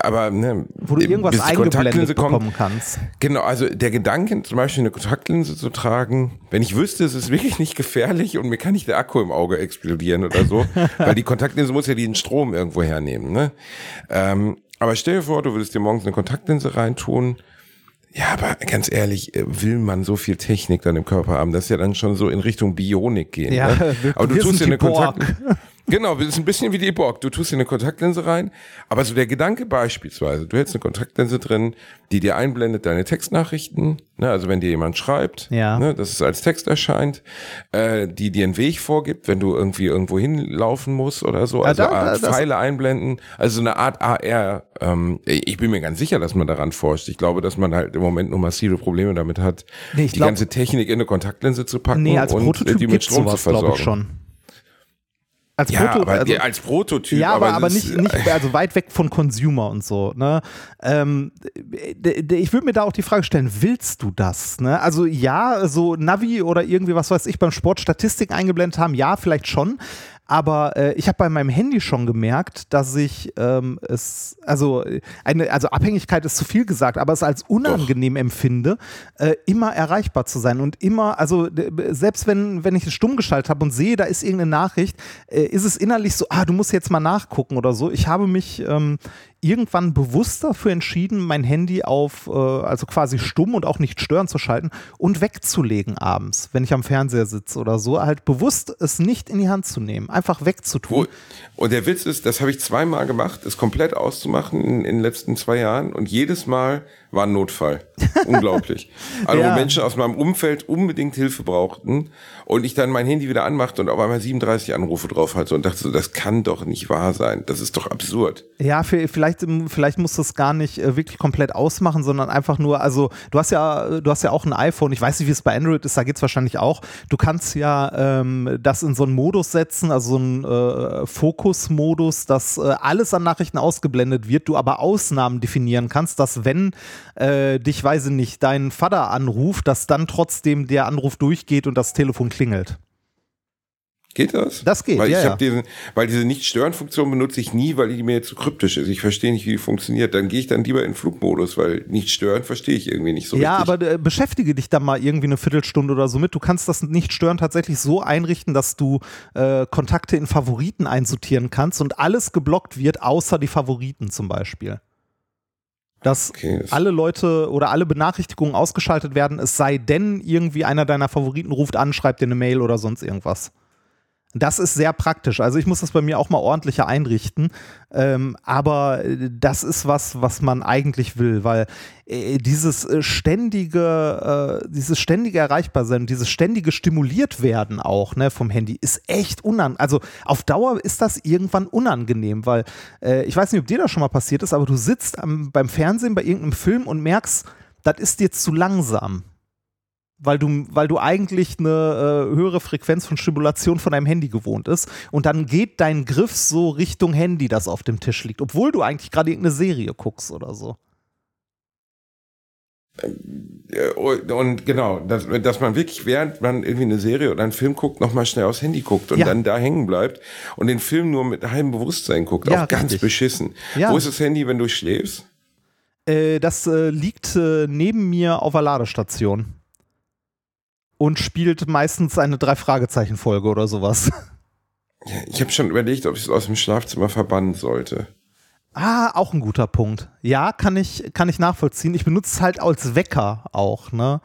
Aber ne, wo du irgendwas eingeblendet Kontaktlinse kommt, bekommen kannst. Genau, also der Gedanke, zum Beispiel eine Kontaktlinse zu tragen, wenn ich wüsste, es ist wirklich nicht gefährlich und mir kann nicht der Akku im Auge explodieren oder so, weil die Kontaktlinse muss ja den Strom irgendwo hernehmen. Ne? Ähm, aber stell dir vor, du würdest dir morgens eine Kontaktlinse reintun. Ja, aber ganz ehrlich, äh, will man so viel Technik dann im Körper haben? Das ist ja dann schon so in Richtung Bionik gehen. Ja, ne? aber du tust dir eine. Kontakt Genau, das ist ein bisschen wie die Borg. Du tust dir eine Kontaktlinse rein, aber so der Gedanke beispielsweise, du hättest eine Kontaktlinse drin, die dir einblendet deine Textnachrichten, ne, also wenn dir jemand schreibt, Ja. ne, dass es als Text erscheint, äh, die dir einen Weg vorgibt, wenn du irgendwie irgendwo hinlaufen musst oder so, also da- da- Art Pfeile einblenden, also so eine Art AR. Ähm, ich bin mir ganz sicher, dass man daran forscht. Ich glaube, dass man halt im Moment nur massive Probleme damit hat, Nee, die glaub- ganze Technik in eine Kontaktlinse zu packen Nee, als und äh, Prototyp die mit Strom zu sowas, glaube versorgen. ich, schon. Als Ja, Proto- aber also- als Prototyp. Ja, aber, aber nicht, nicht, also weit weg von Consumer und so. Ne? Ähm, ich würde mir da auch die Frage stellen, willst du das? Ne? Also ja, so Navi oder irgendwie, was weiß ich, beim Sport Statistik eingeblendet haben, ja, vielleicht schon. Aber äh, ich habe bei meinem Handy schon gemerkt, dass ich ähm, es, also eine, also Abhängigkeit ist zu viel gesagt, aber es als unangenehm empfinde, äh, immer erreichbar zu sein und immer, also selbst wenn, wenn ich es stumm geschaltet habe und sehe, da ist irgendeine Nachricht, äh, ist es innerlich so, ah, du musst jetzt mal nachgucken oder so. Ich habe mich ähm, irgendwann bewusst dafür entschieden, mein Handy auf, äh, also quasi stumm und auch nicht stören zu schalten und wegzulegen abends, wenn ich am Fernseher sitze oder so, halt bewusst es nicht in die Hand zu nehmen, einfach wegzutun. Und der Witz ist, das habe ich zweimal gemacht, es komplett auszumachen in, in den letzten zwei Jahren und jedes Mal war ein Notfall. Unglaublich. Also Ja. wo Menschen aus meinem Umfeld unbedingt Hilfe brauchten und ich dann mein Handy wieder anmachte und auf einmal 37 Anrufe drauf hatte und dachte so, das kann doch nicht wahr sein. Das ist doch absurd. Ja, vi- vielleicht, ähm, vielleicht musst du es gar nicht äh, wirklich komplett ausmachen, sondern einfach nur, also du hast ja, du hast ja auch ein iPhone, ich weiß nicht, wie es bei Android ist, da geht es wahrscheinlich auch. Du kannst ja ähm, das in so einen Modus setzen, also so einen äh, Fokus-Modus, dass äh, alles an Nachrichten ausgeblendet wird, du aber Ausnahmen definieren kannst, dass wenn äh, dich, weiß ich nicht, dein Vater anruft, dass dann trotzdem der Anruf durchgeht und das Telefon klingelt. Geht das? Das geht, weil ja, ich diesen, weil diese Nicht-Stören-Funktion benutze ich nie, weil die mir zu kryptisch ist. Ich verstehe nicht, wie die funktioniert. Dann gehe ich dann lieber in Flugmodus, weil nicht stören verstehe ich irgendwie nicht so Ja, richtig. aber äh, beschäftige dich da mal irgendwie eine Viertelstunde oder so mit. Du kannst das nicht stören tatsächlich so einrichten, dass du äh, Kontakte in Favoriten einsortieren kannst und alles geblockt wird, außer die Favoriten zum Beispiel. Dass Okay, das- alle Leute oder alle Benachrichtigungen ausgeschaltet werden, es sei denn, irgendwie einer deiner Favoriten ruft an, schreibt dir eine Mail oder sonst irgendwas. Das ist sehr praktisch. Also ich muss das bei mir auch mal ordentlicher einrichten. Ähm, aber äh, das ist was, was man eigentlich will, weil äh, dieses äh, ständige, äh, dieses ständige Erreichbarsein, dieses ständige stimuliert werden auch ne, vom Handy ist echt unangenehm. Also auf Dauer ist das irgendwann unangenehm, weil äh, ich weiß nicht, ob dir das schon mal passiert ist, aber du sitzt am, beim Fernsehen bei irgendeinem Film und merkst, das ist dir zu langsam weil du, weil du eigentlich eine äh, höhere Frequenz von Stimulation von deinem Handy gewohnt ist. Und dann geht dein Griff so Richtung Handy, das auf dem Tisch liegt, obwohl du eigentlich gerade irgendeine Serie guckst oder so. Äh, Und genau, dass, dass man wirklich, während man irgendwie eine Serie oder einen Film guckt, nochmal schnell aufs Handy guckt und Ja. dann da hängen bleibt und den Film nur mit halbem Bewusstsein guckt. Ja, auch ganz richtig. beschissen. Ja. Wo ist das Handy, wenn du schläfst? Äh, das äh, liegt äh, neben mir auf der Ladestation. Und spielt meistens eine Drei-Fragezeichen-Folge oder sowas. Ja, Ich habe schon überlegt, ob ich es aus dem Schlafzimmer verbannen sollte. Ah, auch ein guter Punkt. Ja, kann ich, kann ich nachvollziehen. Ich benutze es halt als Wecker auch, ne?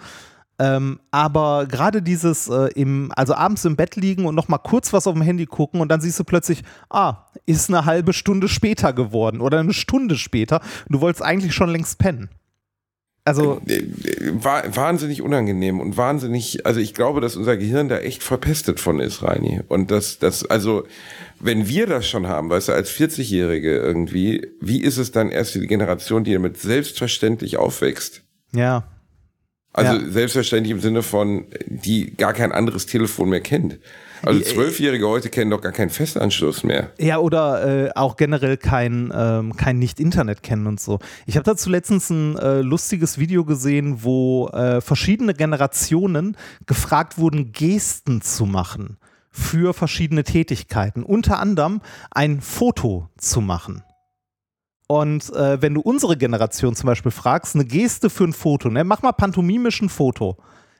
Ähm, aber gerade dieses äh, im, also abends im Bett liegen und noch mal kurz was auf dem Handy gucken und dann siehst du plötzlich, ah, ist eine halbe Stunde später geworden oder eine Stunde später. Du wolltest eigentlich schon längst pennen. Also, Äh, äh, Wa wahnsinnig unangenehm und wahnsinnig, also ich glaube, dass unser Gehirn da echt verpestet von ist, Reini. Und das, das, also, wenn wir das schon haben, weißt du, als 40-Jährige irgendwie, wie ist es dann erst für die Generation, die damit selbstverständlich aufwächst? ja. Also Ja. selbstverständlich im Sinne von, die gar kein anderes Telefon mehr kennt. Also Zwölfjährige heute kennen doch gar keinen Festanschluss mehr. Ja, oder äh, auch generell kein, ähm, kein Nicht-Internet kennen und so. Ich habe dazu letztens ein äh, lustiges Video gesehen, wo äh, verschiedene Generationen gefragt wurden, Gesten zu machen für verschiedene Tätigkeiten. Unter anderem ein Foto zu machen. Und äh, wenn du unsere Generation zum Beispiel fragst, eine Geste für ein Foto, ne? mach mal pantomimisch ein Foto.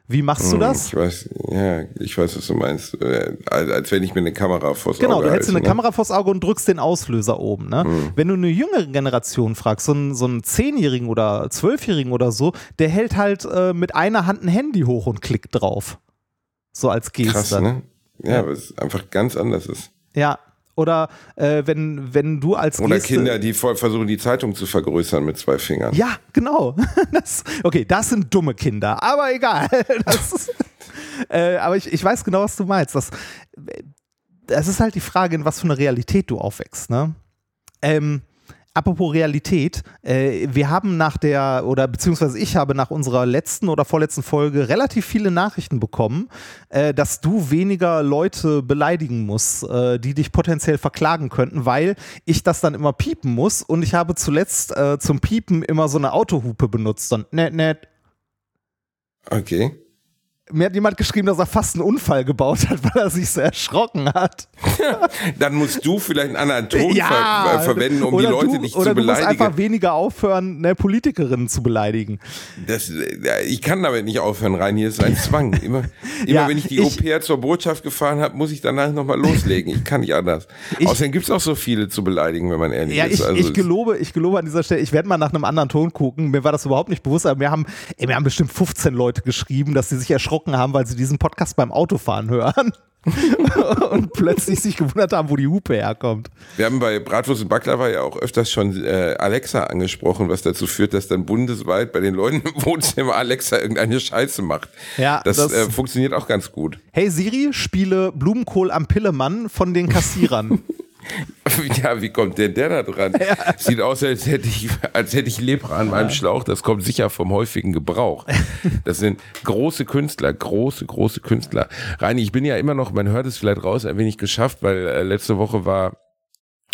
Wie machst du Hm, das? Ich weiß, ja, ich weiß, was du meinst. Äh, Als, als wenn ich mir eine Kamera vors Genau, Auge du hältst halte, eine ne? Kamera vors Auge und drückst den Auslöser oben. Ne? Wenn du eine jüngere Generation fragst, so einen, so einen Zehnjährigen oder Zwölfjährigen oder so, der hält halt äh, mit einer Hand ein Handy hoch und klickt drauf. So als Geste. Krass, ne? Ja, aber es einfach ganz anders ist. Ja. Oder äh, wenn, wenn du als Oder Geste Kinder, die versuchen, die Zeitung zu vergrößern mit zwei Fingern. Ja, genau. Das, okay, das sind dumme Kinder, aber egal. Ist, äh, aber ich, ich weiß genau, was du meinst. Das, das ist halt die Frage, in was für eine Realität du aufwächst. Ne? Ähm, apropos Realität, äh, wir haben nach der, oder beziehungsweise ich habe nach unserer letzten oder vorletzten Folge relativ viele Nachrichten bekommen, äh, dass du weniger Leute beleidigen musst, äh, die dich potenziell verklagen könnten, weil ich das dann immer piepen muss und ich habe zuletzt äh, zum Piepen immer so eine Autohupe benutzt. Und nett, nett. Okay. Mir hat jemand geschrieben, dass er fast einen Unfall gebaut hat, weil er sich so erschrocken hat. Dann musst du vielleicht einen anderen Ton Ja, ver ver verwenden, um die oder Leute du, nicht oder zu du musst einfach beleidigen. weniger aufhören, ne, Politikerinnen zu beleidigen. Das, äh, ich kann damit nicht aufhören, rein. Hier ist ein Zwang. Immer, immer Ja, wenn ich die ich- Au-pair zur Botschaft gefahren habe, muss ich danach nochmal loslegen. Ich kann nicht anders. Ich- Außerdem gibt es auch so viele zu beleidigen, wenn man ehrlich Ja, ist. ich, Also ich gelobe, ich gelobe an dieser Stelle, ich werde mal nach einem anderen Ton gucken. Mir war das überhaupt nicht bewusst, aber mir haben, ey, mir haben bestimmt 15 Leute geschrieben, dass sie sich erschrocken haben, weil sie diesen Podcast beim Autofahren hören. und plötzlich sich gewundert haben, wo die Hupe herkommt. Wir haben bei Bratwurst und Baklava ja auch öfters schon äh, Alexa angesprochen, was dazu führt, dass dann bundesweit bei den Leuten im Wohnzimmer Alexa irgendeine Scheiße macht. Ja, das, das- äh, funktioniert auch ganz gut. Hey Siri, spiele Blumenkohl am Pillemann von den Kassierern. Ja, wie kommt denn der da dran? Sieht aus, als hätte ich, als hätte ich Lepra an meinem Schlauch. Das kommt sicher vom häufigen Gebrauch. Das sind große Künstler, große, große Künstler. Reini, ich bin ja immer noch, man hört es vielleicht raus, ein wenig geschafft, weil äh, letzte Woche war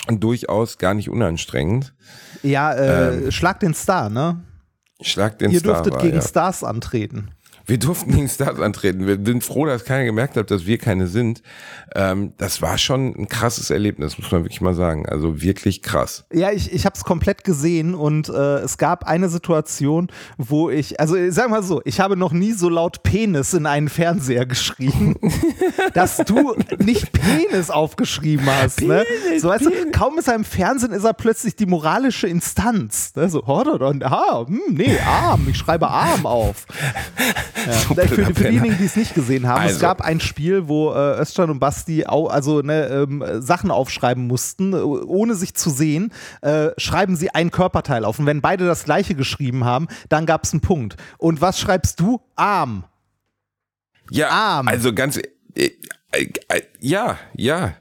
durchaus gar nicht unanstrengend. ja, äh, schlag den Star, ne? Schlag den Ihr Star dürftet war, gegen ja. Stars antreten. Wir durften gegen Stars antreten. Wir sind froh, dass keiner gemerkt hat, dass wir keine sind. Ähm, das war schon ein krasses Erlebnis, muss man wirklich mal sagen. Also wirklich krass. Ja, ich, ich habe es komplett gesehen und äh, es gab eine Situation, wo ich, also äh, sag mal so, ich habe noch nie so laut Penis in einen Fernseher geschrieben, dass du nicht Penis aufgeschrieben hast. ne? So weißt du, kaum ist er im Fernsehen, ist er plötzlich die moralische Instanz. Ne? So, und, ah, hm, nee, Arm, ich schreibe Arm auf. So für, für diejenigen, die es nicht gesehen haben, es Also. gab ein Spiel, wo äh, Özcan und Basti au, also ne, ähm, Sachen aufschreiben mussten, äh, ohne sich zu sehen, äh, schreiben sie ein Körperteil auf. Und wenn beide das gleiche geschrieben haben, dann gab es einen Punkt. Und was schreibst du? Arm. Ja, Arm. also ganz, äh, ja, ja.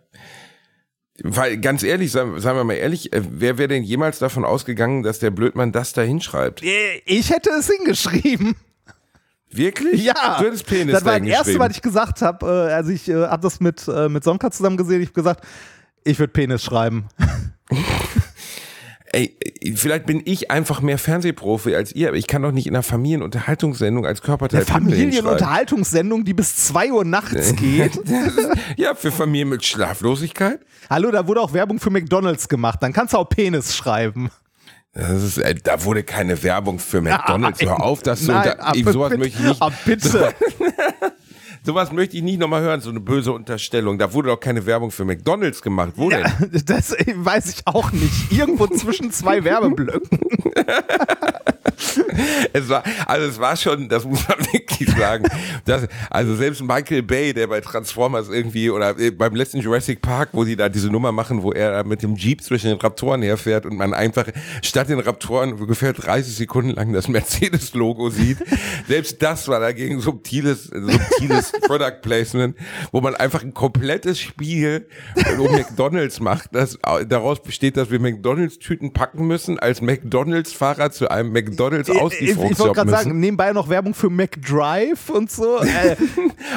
Weil ganz ehrlich, sagen, sagen wir mal ehrlich, äh, wer wäre denn jemals davon ausgegangen, dass der Blödmann das da hinschreibt? Äh, Ich hätte es hingeschrieben. Wirklich? Ja, Du hättest Penis das war da das Erste, was ich gesagt habe. Äh, also ich äh, habe das mit, äh, mit Sonka zusammen gesehen. Ich habe gesagt, ich würde Penis schreiben. Ey, äh, vielleicht bin ich einfach mehr Fernsehprofi als ihr, aber ich kann doch nicht in einer Familienunterhaltungssendung als Körperteil Eine. Familienunterhaltungssendung, die bis 2 Uhr nachts geht. Ja, für Familien mit Schlaflosigkeit. Hallo, da wurde auch Werbung für McDonalds gemacht. Dann kannst du auch Penis schreiben. Ist, äh, da wurde keine Werbung für McDonalds. Hör auf, das so. Nein, Da, ich, aber sowas möchte ich nicht. bitte. Sowas möchte ich nicht nochmal hören, so eine böse Unterstellung. Da wurde doch keine Werbung für McDonalds gemacht. Wo denn? Das weiß ich auch nicht. Irgendwo zwischen zwei Werbeblöcken. Es war, also es war schon, das muss man wirklich sagen. Das, also selbst Michael Bay, der bei Transformers irgendwie oder äh, beim letzten Jurassic Park, wo die da diese Nummer machen, wo er mit dem Jeep zwischen den Raptoren herfährt und man einfach statt den Raptoren ungefähr 30 Sekunden lang das Mercedes-Logo sieht. Selbst das war dagegen subtiles, subtiles Product Placement, wo man einfach ein komplettes Spiel um McDonalds macht, das daraus besteht, dass wir McDonalds-Tüten packen müssen, als McDonalds-Fahrer zu einem McDonalds Ich, ich Auslieferungsjob wollte gerade sagen, nebenbei noch Werbung für McDrive und so. Äh,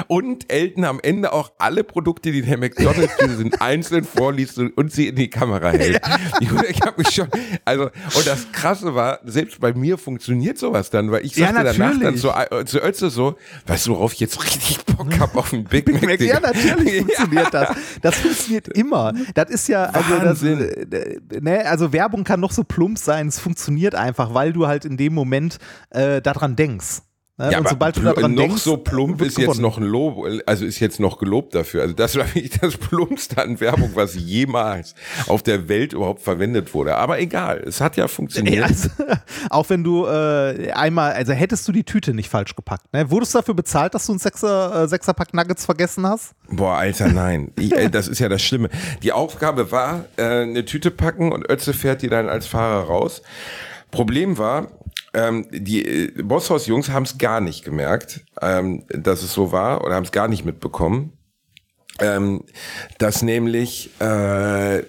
Und Elton am Ende auch alle Produkte, die der McDonalds-Tüte sind, einzeln vorliest und, und sie in die Kamera hält. Ich, ich habe mich schon, also, und das Krasse war, selbst bei mir funktioniert sowas dann, weil ich Ja, sagte danach dann zu, äh, zu Ötze so, weißt du, worauf ich jetzt richtig Bock hab auf einen Big, Mac? Mac, ja, natürlich funktioniert das. Das funktioniert immer. Das ist ja, also, das, äh, ne, also Werbung kann noch so plump sein, es funktioniert einfach, weil du halt in dem Moment äh, daran denkst. Ne? Ja, sobald du daran noch denkst, so plump ist jetzt noch ein Lob, also ist jetzt noch gelobt dafür. Also das war wirklich das plumpste an Werbung, was jemals auf der Welt überhaupt verwendet wurde. Aber egal, es hat ja funktioniert. Ja, also, auch wenn du äh, einmal, also hättest du die Tüte nicht falsch gepackt, ne? Wurdest du dafür bezahlt, dass du einen Sechser, äh, Sechserpack Nuggets vergessen hast? Boah, Alter, nein. Ich, ey, das ist ja das Schlimme. Die Aufgabe war, äh, eine Tüte packen und Ötze fährt die dann als Fahrer raus. Problem war, ähm, die äh, Bosshaus-Jungs haben es gar nicht gemerkt, ähm, dass es so war oder haben es gar nicht mitbekommen. Ähm, dass nämlich äh,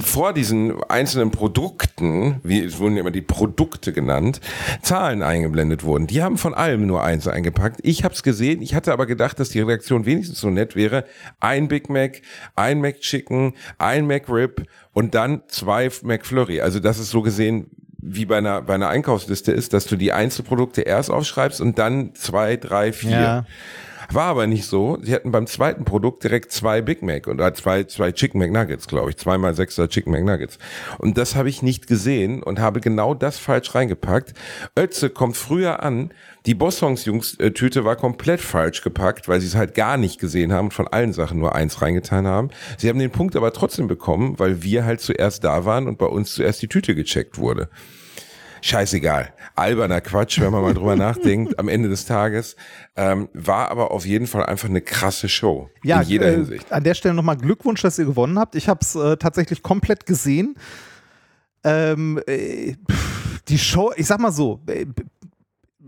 vor diesen einzelnen Produkten, wie es wurden immer die Produkte genannt, Zahlen eingeblendet wurden. Die haben von allem nur eins eingepackt. Ich habe es gesehen, ich hatte aber gedacht, dass die Redaktion wenigstens so nett wäre. Ein Big Mac, ein McChicken, ein McRib und dann zwei McFlurry. Also das ist so gesehen wie bei einer, bei einer Einkaufsliste ist, dass du die Einzelprodukte erst aufschreibst und dann zwei, drei, vier. Ja. War aber nicht so. Sie hatten beim zweiten Produkt direkt zwei Big Mac oder zwei, zwei Chicken McNuggets, glaube ich. Zweimal sechser Chicken McNuggets. Und das habe ich nicht gesehen und habe genau das falsch reingepackt. Ötze kommt früher an. Die Bossons-Jungs-Tüte war komplett falsch gepackt, weil sie es halt gar nicht gesehen haben und von allen Sachen nur eins reingetan haben. Sie haben den Punkt aber trotzdem bekommen, weil wir halt zuerst da waren und bei uns zuerst die Tüte gecheckt wurde. Scheißegal. Alberner Quatsch, wenn man mal drüber nachdenkt, am Ende des Tages. Ähm, war aber auf jeden Fall einfach eine krasse Show. Ja, in jeder äh, Hinsicht. an der Stelle nochmal Glückwunsch, dass ihr gewonnen habt. Ich habe es äh, tatsächlich komplett gesehen. Ähm, äh, pff, die Show, ich sag mal so, äh,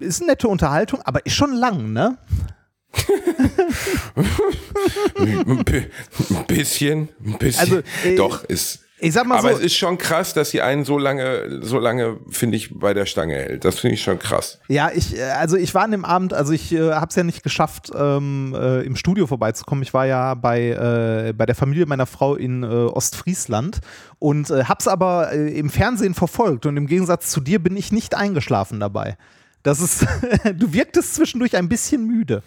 ist eine nette Unterhaltung, aber ist schon lang, ne? Ein bi- ein bisschen, ein bisschen. Also, äh, Doch, ist. Ich sag mal aber so, es ist schon krass, dass sie einen so lange, so lange, finde ich, bei der Stange hält. Das finde ich schon krass. Ja, ich, äh, also ich war an dem Abend, also ich äh, habe es ja nicht geschafft, ähm, äh, im Studio vorbeizukommen. Ich war ja bei, äh, bei der Familie meiner Frau in äh, Ostfriesland und äh, hab's aber äh, im Fernsehen verfolgt und im Gegensatz zu dir bin ich nicht eingeschlafen dabei. Das ist, du wirktest zwischendurch ein bisschen müde.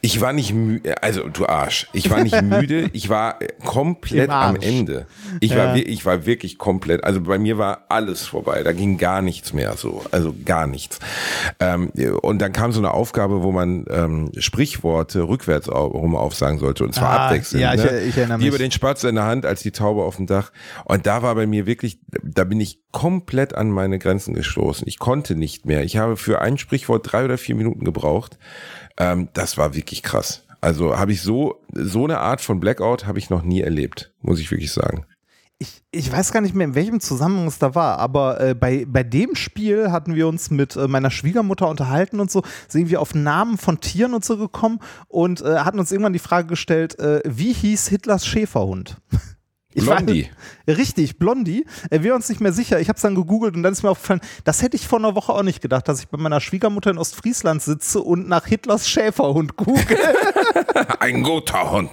Ich war nicht müde, also du Arsch. Ich war nicht müde, ich war komplett am Ende. Ich, war, wir- ich war wirklich komplett, also bei mir war alles vorbei, da ging gar nichts mehr so, also gar nichts. Ähm, und dann kam so eine Aufgabe, wo man ähm, Sprichworte rückwärts rum aufsagen sollte und zwar Ah, abwechselnd. ja, ich- ne? ich erinnere mich. über den Spatz in der Hand als die Taube auf dem Dach. Und da war bei mir wirklich, da bin ich komplett an meine Grenzen gestoßen. Ich konnte nicht mehr. Ich habe für ein Sprichwort drei oder vier Minuten gebraucht. Ähm, das war wirklich krass. Also habe ich so, so eine Art von Blackout habe ich noch nie erlebt, muss ich wirklich sagen. Ich, ich weiß gar nicht mehr, in welchem Zusammenhang es da war, aber äh, bei, bei dem Spiel hatten wir uns mit äh, meiner Schwiegermutter unterhalten und so, sind wir auf Namen von Tieren und so gekommen und äh, hatten uns irgendwann die Frage gestellt, äh, wie hieß Hitlers Schäferhund? Ich war- Blondie. Richtig, Blondie. Äh, wir uns nicht mehr sicher. Ich habe es dann gegoogelt und dann ist mir aufgefallen, das hätte ich vor einer Woche auch nicht gedacht, dass ich bei meiner Schwiegermutter in Ostfriesland sitze und nach Hitlers Schäferhund google. Ein guter Hund.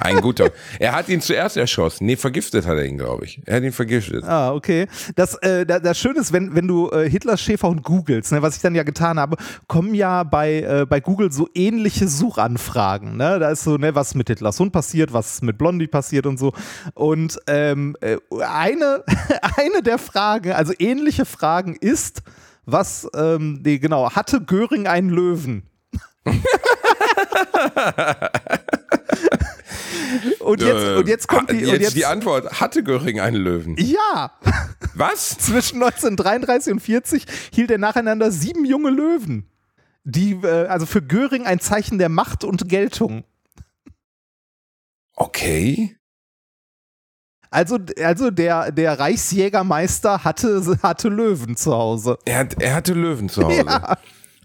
Ein guter. Er hat ihn zuerst erschossen. Nee, vergiftet hat er ihn, glaube ich. Er hat ihn vergiftet. Ah, okay. Das, äh, da- das Schöne ist, wenn, wenn du äh, Hitlers Schäferhund googelst, ne, was ich dann ja getan habe, kommen ja bei, äh, bei Google so ähnliche Suchanfragen. Ne? Da ist so, ne, was mit Hitlers Hund passiert, was mit Blondie passiert und so. Und ähm, äh, eine, eine der Fragen, also ähnliche Fragen ist, was, ähm, nee, genau, hatte Göring einen Löwen? und, jetzt, und jetzt kommt die. Äh, jetzt, und jetzt, die Antwort. Hatte Göring einen Löwen? ja! Was? Zwischen 1933 und 40 hielt er nacheinander sieben junge Löwen. Die, äh, also für Göring ein Zeichen der Macht und Geltung. Okay. Also, also der, der Reichsjägermeister hatte, hatte Löwen zu Hause. Er, hat, er hatte Löwen zu Hause. Ja.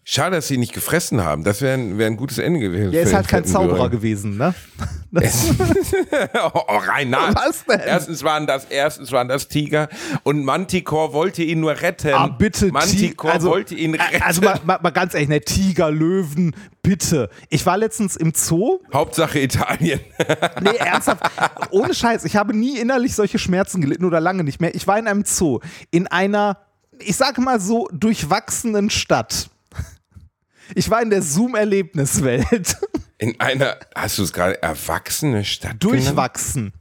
Schade, dass sie ihn nicht gefressen haben. Das wäre ein, wär ein gutes Ende gewesen. Der ist halt kein Zauberer gewesen, ne? oh, oh, Reinhard. Was denn? Erstens waren das, erstens waren das Tiger und Manticore wollte ihn nur retten. Ah, bitte, Manticore Ti- also, wollte ihn retten. Also mal, mal, mal ganz ehrlich, ne, Tiger, Löwen, bitte. Ich war letztens im Zoo Hauptsache Italien. Nee, ernsthaft. Ohne Scheiß. Ich habe nie innerlich solche Schmerzen gelitten oder lange nicht mehr. Ich war in einem Zoo. In einer, ich sage mal so, durchwachsenen Stadt. Ich war in der Zoom-Erlebniswelt. In einer, hast du es gerade, erwachsene Stadt genannt? Durchwachsen.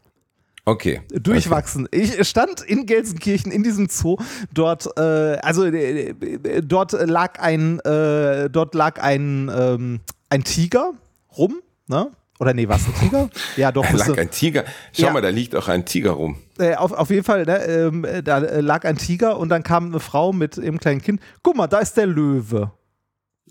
Okay. Durchwachsen. Ich stand in Gelsenkirchen in diesem Zoo. Dort, äh, also äh, äh, dort lag ein, äh, dort lag ein, ähm, ein Tiger rum, ne? Oder nee, war es ein Tiger? Ja, doch. Da lag ein Tiger. Schau Ja. mal, da liegt auch ein Tiger rum. äh, auf, auf jeden Fall, ne, ähm, äh, da lag ein Tiger und dann kam eine Frau mit ihrem kleinen Kind. Guck mal, da ist der Löwe.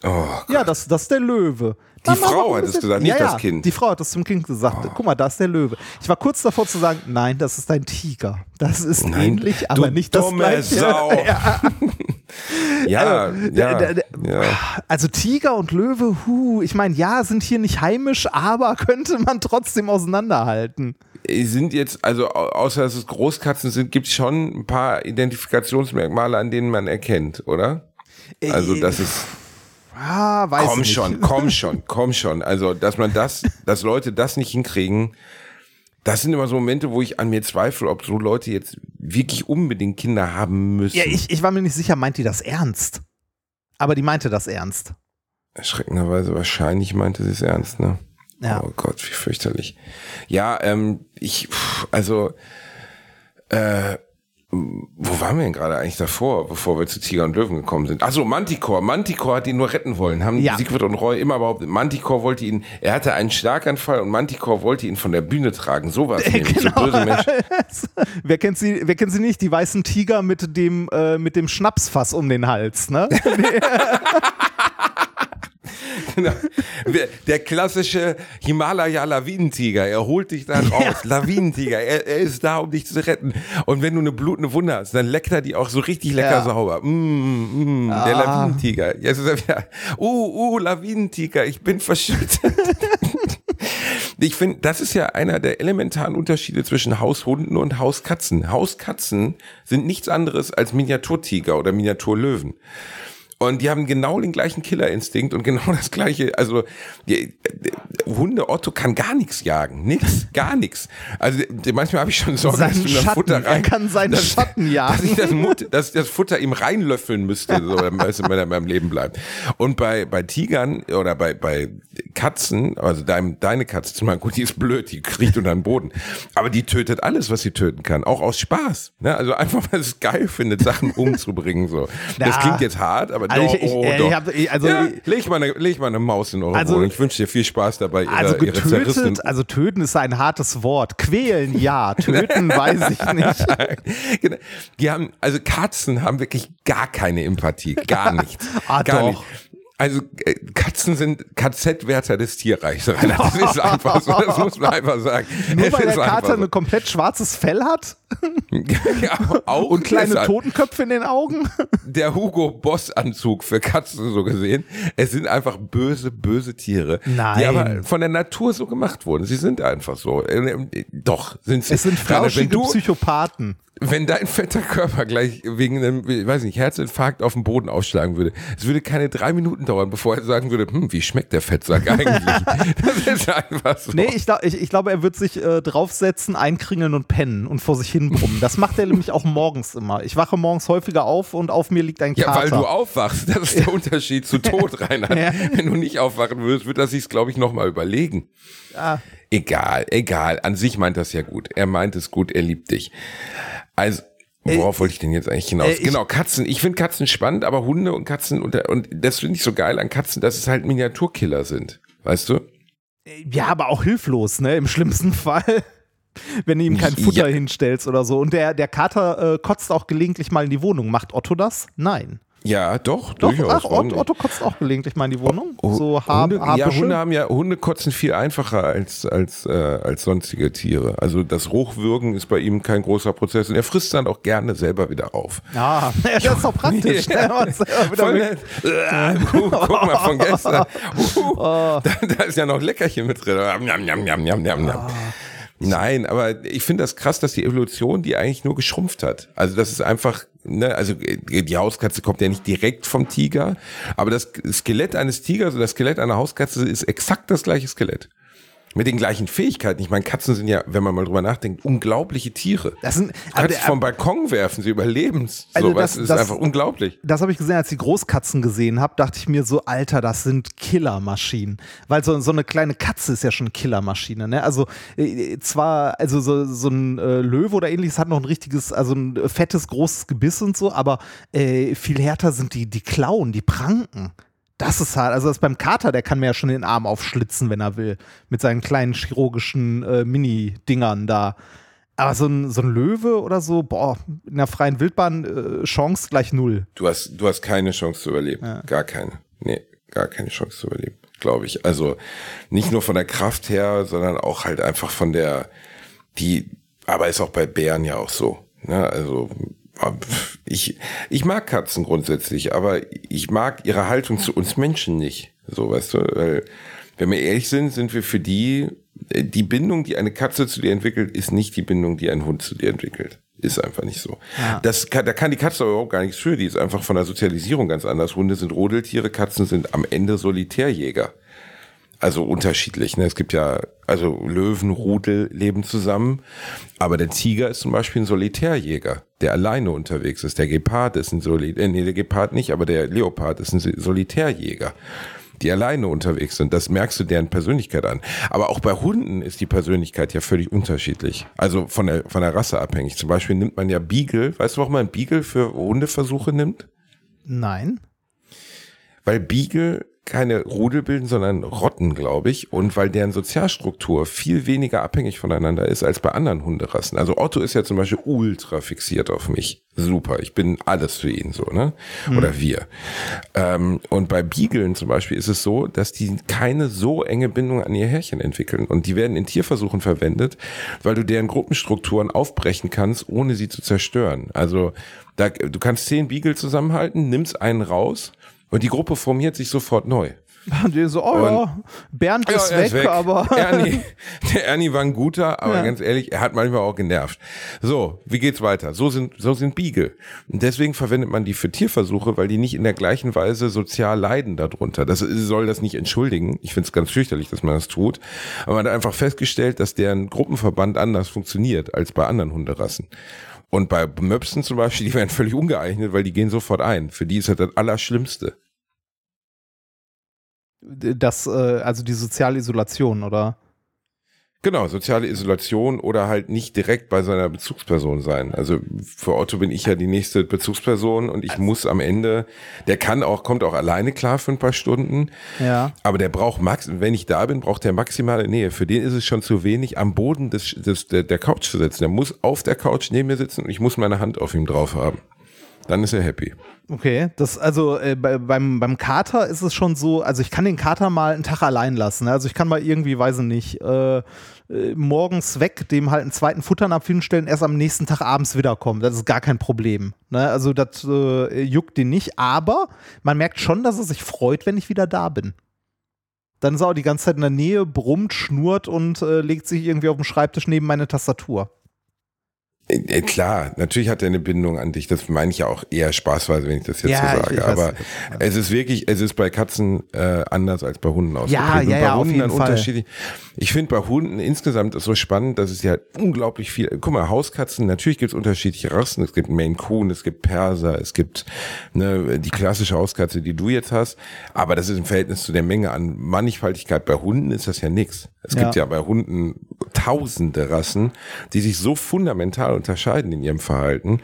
Oh, Ja, das, das ist der Löwe. Die Frau warum hat es gesagt, nicht ja, das Kind. Oh. Die Frau hat es zum Kind gesagt. Guck mal, da ist der Löwe. Ich war kurz davor zu sagen, nein, das ist ein Tiger. Das ist Nein, ähnlich, aber nicht das gleiche. Sau. Ja, ja, Also, ja, ja. also Tiger und Löwe, hu, ich meine, ja, sind hier nicht heimisch, aber könnte man trotzdem auseinanderhalten. Sind jetzt, also au- außer dass es Großkatzen sind, gibt es schon ein paar Identifikationsmerkmale, an denen man erkennt, oder? Also Äh, das ist, Ah, weiß komm nicht. schon, komm schon, komm schon. Also, dass man das, dass Leute das nicht hinkriegen, das sind immer so Momente, wo ich an mir zweifle, ob so Leute jetzt wirklich unbedingt Kinder haben müssen. Ja, ich, ich war mir nicht sicher, meint die das ernst? Aber die meinte das ernst. Erschreckenderweise wahrscheinlich meinte sie es ernst, ne? Ja. Oh Gott, wie fürchterlich. Ja, ähm, ich, also, äh, wo waren wir denn gerade eigentlich davor, bevor wir zu Tiger und Löwen gekommen sind? Achso, Manticore. Manticore hat ihn nur retten wollen. Haben Ja. Siegfried und Roy immer behauptet. Manticore wollte ihn, er hatte einen Schlaganfall und Manticore wollte ihn von der Bühne tragen. So war es nämlich. So Genau. böse wer, kennt sie, wer kennt sie nicht? Die weißen Tiger mit dem, äh, mit dem Schnapsfass um den Hals, ne? Genau. Der klassische Himalaya-Lawinentiger, er holt dich da raus. Lawinentiger, er, er ist da, um dich zu retten. Und wenn du eine blutende Wunde hast, dann leckt er die auch so richtig lecker Ja. sauber. Mm, mm, Der Ah. Lawinentiger. Jetzt ist er wieder, uh, uh, Lawinentiger, ich bin verschüttet. Ich finde, das ist ja einer der elementaren Unterschiede zwischen Haushunden und Hauskatzen. Hauskatzen sind nichts anderes als Miniaturtiger oder Miniaturlöwen. Und die haben genau den gleichen Killerinstinkt und genau das gleiche, also die, die, Hunde Otto kann gar nichts jagen. Nix, gar nichts. Also die, manchmal habe ich schon Sorge, dass Seinen du das Schatten, Futter er rein, kann seinen dass, Schatten jagen. Dass ich das, Mut, dass ich das Futter ihm reinlöffeln müsste, so, in meinem meinem Leben bleibt. Und bei, bei Tigern oder bei, bei Katzen, also dein, deine Katze zum Beispiel, gut, die ist blöd, die kriecht unter den Boden. Aber die tötet alles, was sie töten kann, auch aus Spaß. Ne? Also einfach, weil es geil findet, Sachen umzubringen. So. Das klingt jetzt hart, aber Also ich- ich- oh, ich hab- also ja, leg, mal eine, leg mal eine Maus in eure Also- Wohnung. Ich wünsche dir viel Spaß dabei, ihre, Also getötet, also töten ist ein hartes Wort. Quälen ja, töten weiß ich nicht. genau. Die haben, also Katzen haben wirklich gar keine Empathie, gar nichts. Ah, gar doch. nicht. Also äh, Katzen sind KZ-Wärter des Tierreichs. Das ist einfach so, das muss man einfach sagen. Nur weil der Kater so. ein komplett schwarzes Fell hat ja, auch und kleine. Totenköpfe in den Augen. der Hugo Boss Anzug für Katzen so gesehen. Es sind einfach böse, böse Tiere, die Nein. aber von der Natur so gemacht wurden. Sie sind einfach so. Äh, äh, Doch, sind sie. Es sind flauschige du, Psychopathen. wenn dein fetter Körper gleich wegen einem, ich weiß nicht, Herzinfarkt auf dem Boden ausschlagen würde, es würde keine drei Minuten dauern, bevor er sagen würde, hm, wie schmeckt der Fettsack eigentlich? das ist einfach so. Nee, ich, glaub, ich, ich glaube, er wird sich äh, draufsetzen, einkringeln und pennen und vor sich hin brummen. Das macht er nämlich auch morgens immer. Ich wache morgens häufiger auf und auf mir liegt ein Ja, Kater. weil du aufwachst. Das ist der Unterschied zu Tod, Reinhard. Ja. Wenn du nicht aufwachen würdest, wird er sich's, glaube ich, nochmal überlegen. Egal, egal. An sich meint das ja gut. Er meint es gut, er liebt dich. Also, worauf wollte ich denn jetzt eigentlich hinaus? äh, genau, Katzen. Ich finde Katzen spannend, aber Hunde und Katzen, und, und das finde ich so geil an Katzen, dass es halt Miniaturkiller sind. Weißt du? Ja, aber auch hilflos, ne? Im schlimmsten Fall. Wenn du ihm kein Futter Ja. hinstellst oder so. Und der, der Kater äh, kotzt auch gelegentlich mal in die Wohnung. Macht Otto das? Nein. Ja, doch, Doch, durchaus. ach, Otto? Otto kotzt auch gelegentlich mal in die Wohnung. Hu- So Haar, Hunde, ja, Haarbüschel. Hunde haben ja, Hunde kotzen viel einfacher als, als, äh, als sonstige Tiere. Also das Hochwürgen ist bei ihm kein großer Prozess und er frisst dann auch gerne selber wieder auf. Ja, das ist doch praktisch. ne? Was, äh. Äh, guck mal von gestern. Uh, da, da ist ja noch Leckerchen mit drin. Njam, njam. Nein, aber ich finde das krass, dass die Evolution die eigentlich nur geschrumpft hat. Also das ist einfach, ne, also die Hauskatze kommt ja nicht direkt vom Tiger, aber das Skelett eines Tigers und das Skelett einer Hauskatze ist exakt das gleiche Skelett. Mit den gleichen Fähigkeiten. Ich meine, Katzen sind ja, wenn man mal drüber nachdenkt, unglaubliche Tiere. Das sind, Du kannst vom Balkon werfen, sie überleben's. Also so, das- das, ist einfach unglaublich. das habe ich gesehen, als ich die Großkatzen gesehen habe, dachte ich mir so, Alter, das sind Killermaschinen. Weil so, so eine kleine Katze ist ja schon eine Killermaschine, ne? Also äh, zwar, also so, so ein äh, Löwe oder ähnliches hat noch ein richtiges, also ein äh, fettes, großes Gebiss und so, aber äh, viel härter sind die, die Klauen, die Pranken. Das ist hart. Also das beim Kater, der kann mir ja schon den Arm aufschlitzen, wenn er will. Mit seinen kleinen chirurgischen äh, Mini-Dingern da. Aber so ein, so ein Löwe oder so, boah, in der freien Wildbahn äh, Chance gleich null. Du hast, du hast keine Chance zu überleben. Gar keine. Nee, gar keine Chance zu überleben, glaube ich. Also nicht nur von der Kraft her, sondern auch halt einfach von der, die, aber ist auch bei Bären ja auch so. Ne? Also ich, ich mag Katzen grundsätzlich, aber ich mag ihre Haltung zu uns Menschen nicht. So, weißt du, weil, wenn wir ehrlich sind, sind wir für die, äh, die Bindung, die eine Katze zu dir entwickelt, ist nicht die Bindung, die ein Hund zu dir entwickelt. Ist einfach nicht so. Das kann, da kann die Katze überhaupt gar nichts für. Die ist einfach von der Sozialisierung ganz anders. Hunde sind Rodeltiere, Katzen sind am Ende Solitärjäger. Also unterschiedlich. Ne? Es gibt ja, also Löwen, Rudel leben zusammen. Aber der Tiger ist zum Beispiel ein Solitärjäger, der alleine unterwegs ist. Der Gepard ist ein Solitär, äh, nee, der Gepard nicht, aber der Leopard ist ein Solitärjäger, die alleine unterwegs sind. Das merkst du deren Persönlichkeit an. Aber auch bei Hunden ist die Persönlichkeit ja völlig unterschiedlich. Also von der, von der Rasse abhängig. Zum Beispiel nimmt man ja Beagle. Weißt du, warum man Beagle für Hundeversuche nimmt? Nein. Weil Beagle keine Rudel bilden, sondern Rotten, glaube ich. Und weil deren Sozialstruktur viel weniger abhängig voneinander ist als bei anderen Hunderassen. Also Otto ist ja zum Beispiel ultra fixiert auf mich. Super, ich bin alles für ihn so, ne? Oder wir. Ähm, und bei Beaglen zum Beispiel ist es so, dass die keine so enge Bindung an ihr Härchen entwickeln. Und die werden in Tierversuchen verwendet, weil du deren Gruppenstrukturen aufbrechen kannst, ohne sie zu zerstören. Also da, du kannst zehn Beagle zusammenhalten, nimmst einen raus und die Gruppe formiert sich sofort neu. Und die so, oh Und- ja, Bernd ist, er weg, aber. Ernie, der Ernie war ein guter, aber Ja. ganz ehrlich, er hat manchmal auch genervt. So, wie geht's weiter? So sind, so sind Beagle. Und deswegen verwendet man die für Tierversuche, weil die nicht in der gleichen Weise sozial leiden darunter. Das soll das nicht entschuldigen. Ich finde es ganz fürchterlich, dass man das tut. Aber man hat einfach festgestellt, dass deren Gruppenverband anders funktioniert als bei anderen Hunderassen. Und bei Möpsen zum Beispiel, die werden völlig ungeeignet, weil die gehen sofort ein. Für die ist das das Allerschlimmste. Das, äh, also die soziale Isolation, oder? Genau, soziale Isolation oder halt nicht direkt bei seiner Bezugsperson sein. Also für Otto bin ich ja die nächste Bezugsperson und ich muss am Ende, der kann auch, kommt auch alleine klar für ein paar Stunden, Ja. aber der braucht max, wenn ich da bin, braucht der maximale Nähe. Für den ist es schon zu wenig, am Boden des, des, der, der Couch zu sitzen. Der muss auf der Couch neben mir sitzen und ich muss meine Hand auf ihm drauf haben. Dann ist er happy. Okay, das also äh, bei, beim, beim Kater ist es schon so, also ich kann den Kater mal einen Tag allein lassen. Also ich kann mal irgendwie, weiß ich nicht, äh, äh, morgens weg, dem halt einen zweiten Futternapf hinstellen, erst am nächsten Tag abends wiederkommen. Das ist gar kein Problem. Ne? Also das äh, juckt den nicht, aber man merkt schon, dass er sich freut, wenn ich wieder da bin. Dann ist er auch die ganze Zeit in der Nähe, brummt, schnurrt und äh, legt sich irgendwie auf den Schreibtisch neben meine Tastatur. Äh, äh, klar, natürlich hat er eine Bindung an dich. Das meine ich ja auch eher spaßweise, wenn ich das jetzt Ja, so ich- sage. ich weiß, Aber ja. es ist wirklich, es ist bei Katzen äh, anders als bei Hunden ausgeprägt. Ja, ja, bei ja, auf Hunden jeden dann Fall. unterschiedlich. Ich finde bei Hunden insgesamt ist so spannend, dass es ja unglaublich viel. Guck mal, Hauskatzen. Natürlich gibt es unterschiedliche Rassen. Es gibt Maine Coon, es gibt Perser, es gibt ne, die klassische Hauskatze, die du jetzt hast. Aber das ist im Verhältnis zu der Menge an Mannigfaltigkeit bei Hunden ist das ja nichts. Es gibt Ja. ja bei Hunden tausende Rassen, die sich so fundamental unterscheiden in ihrem Verhalten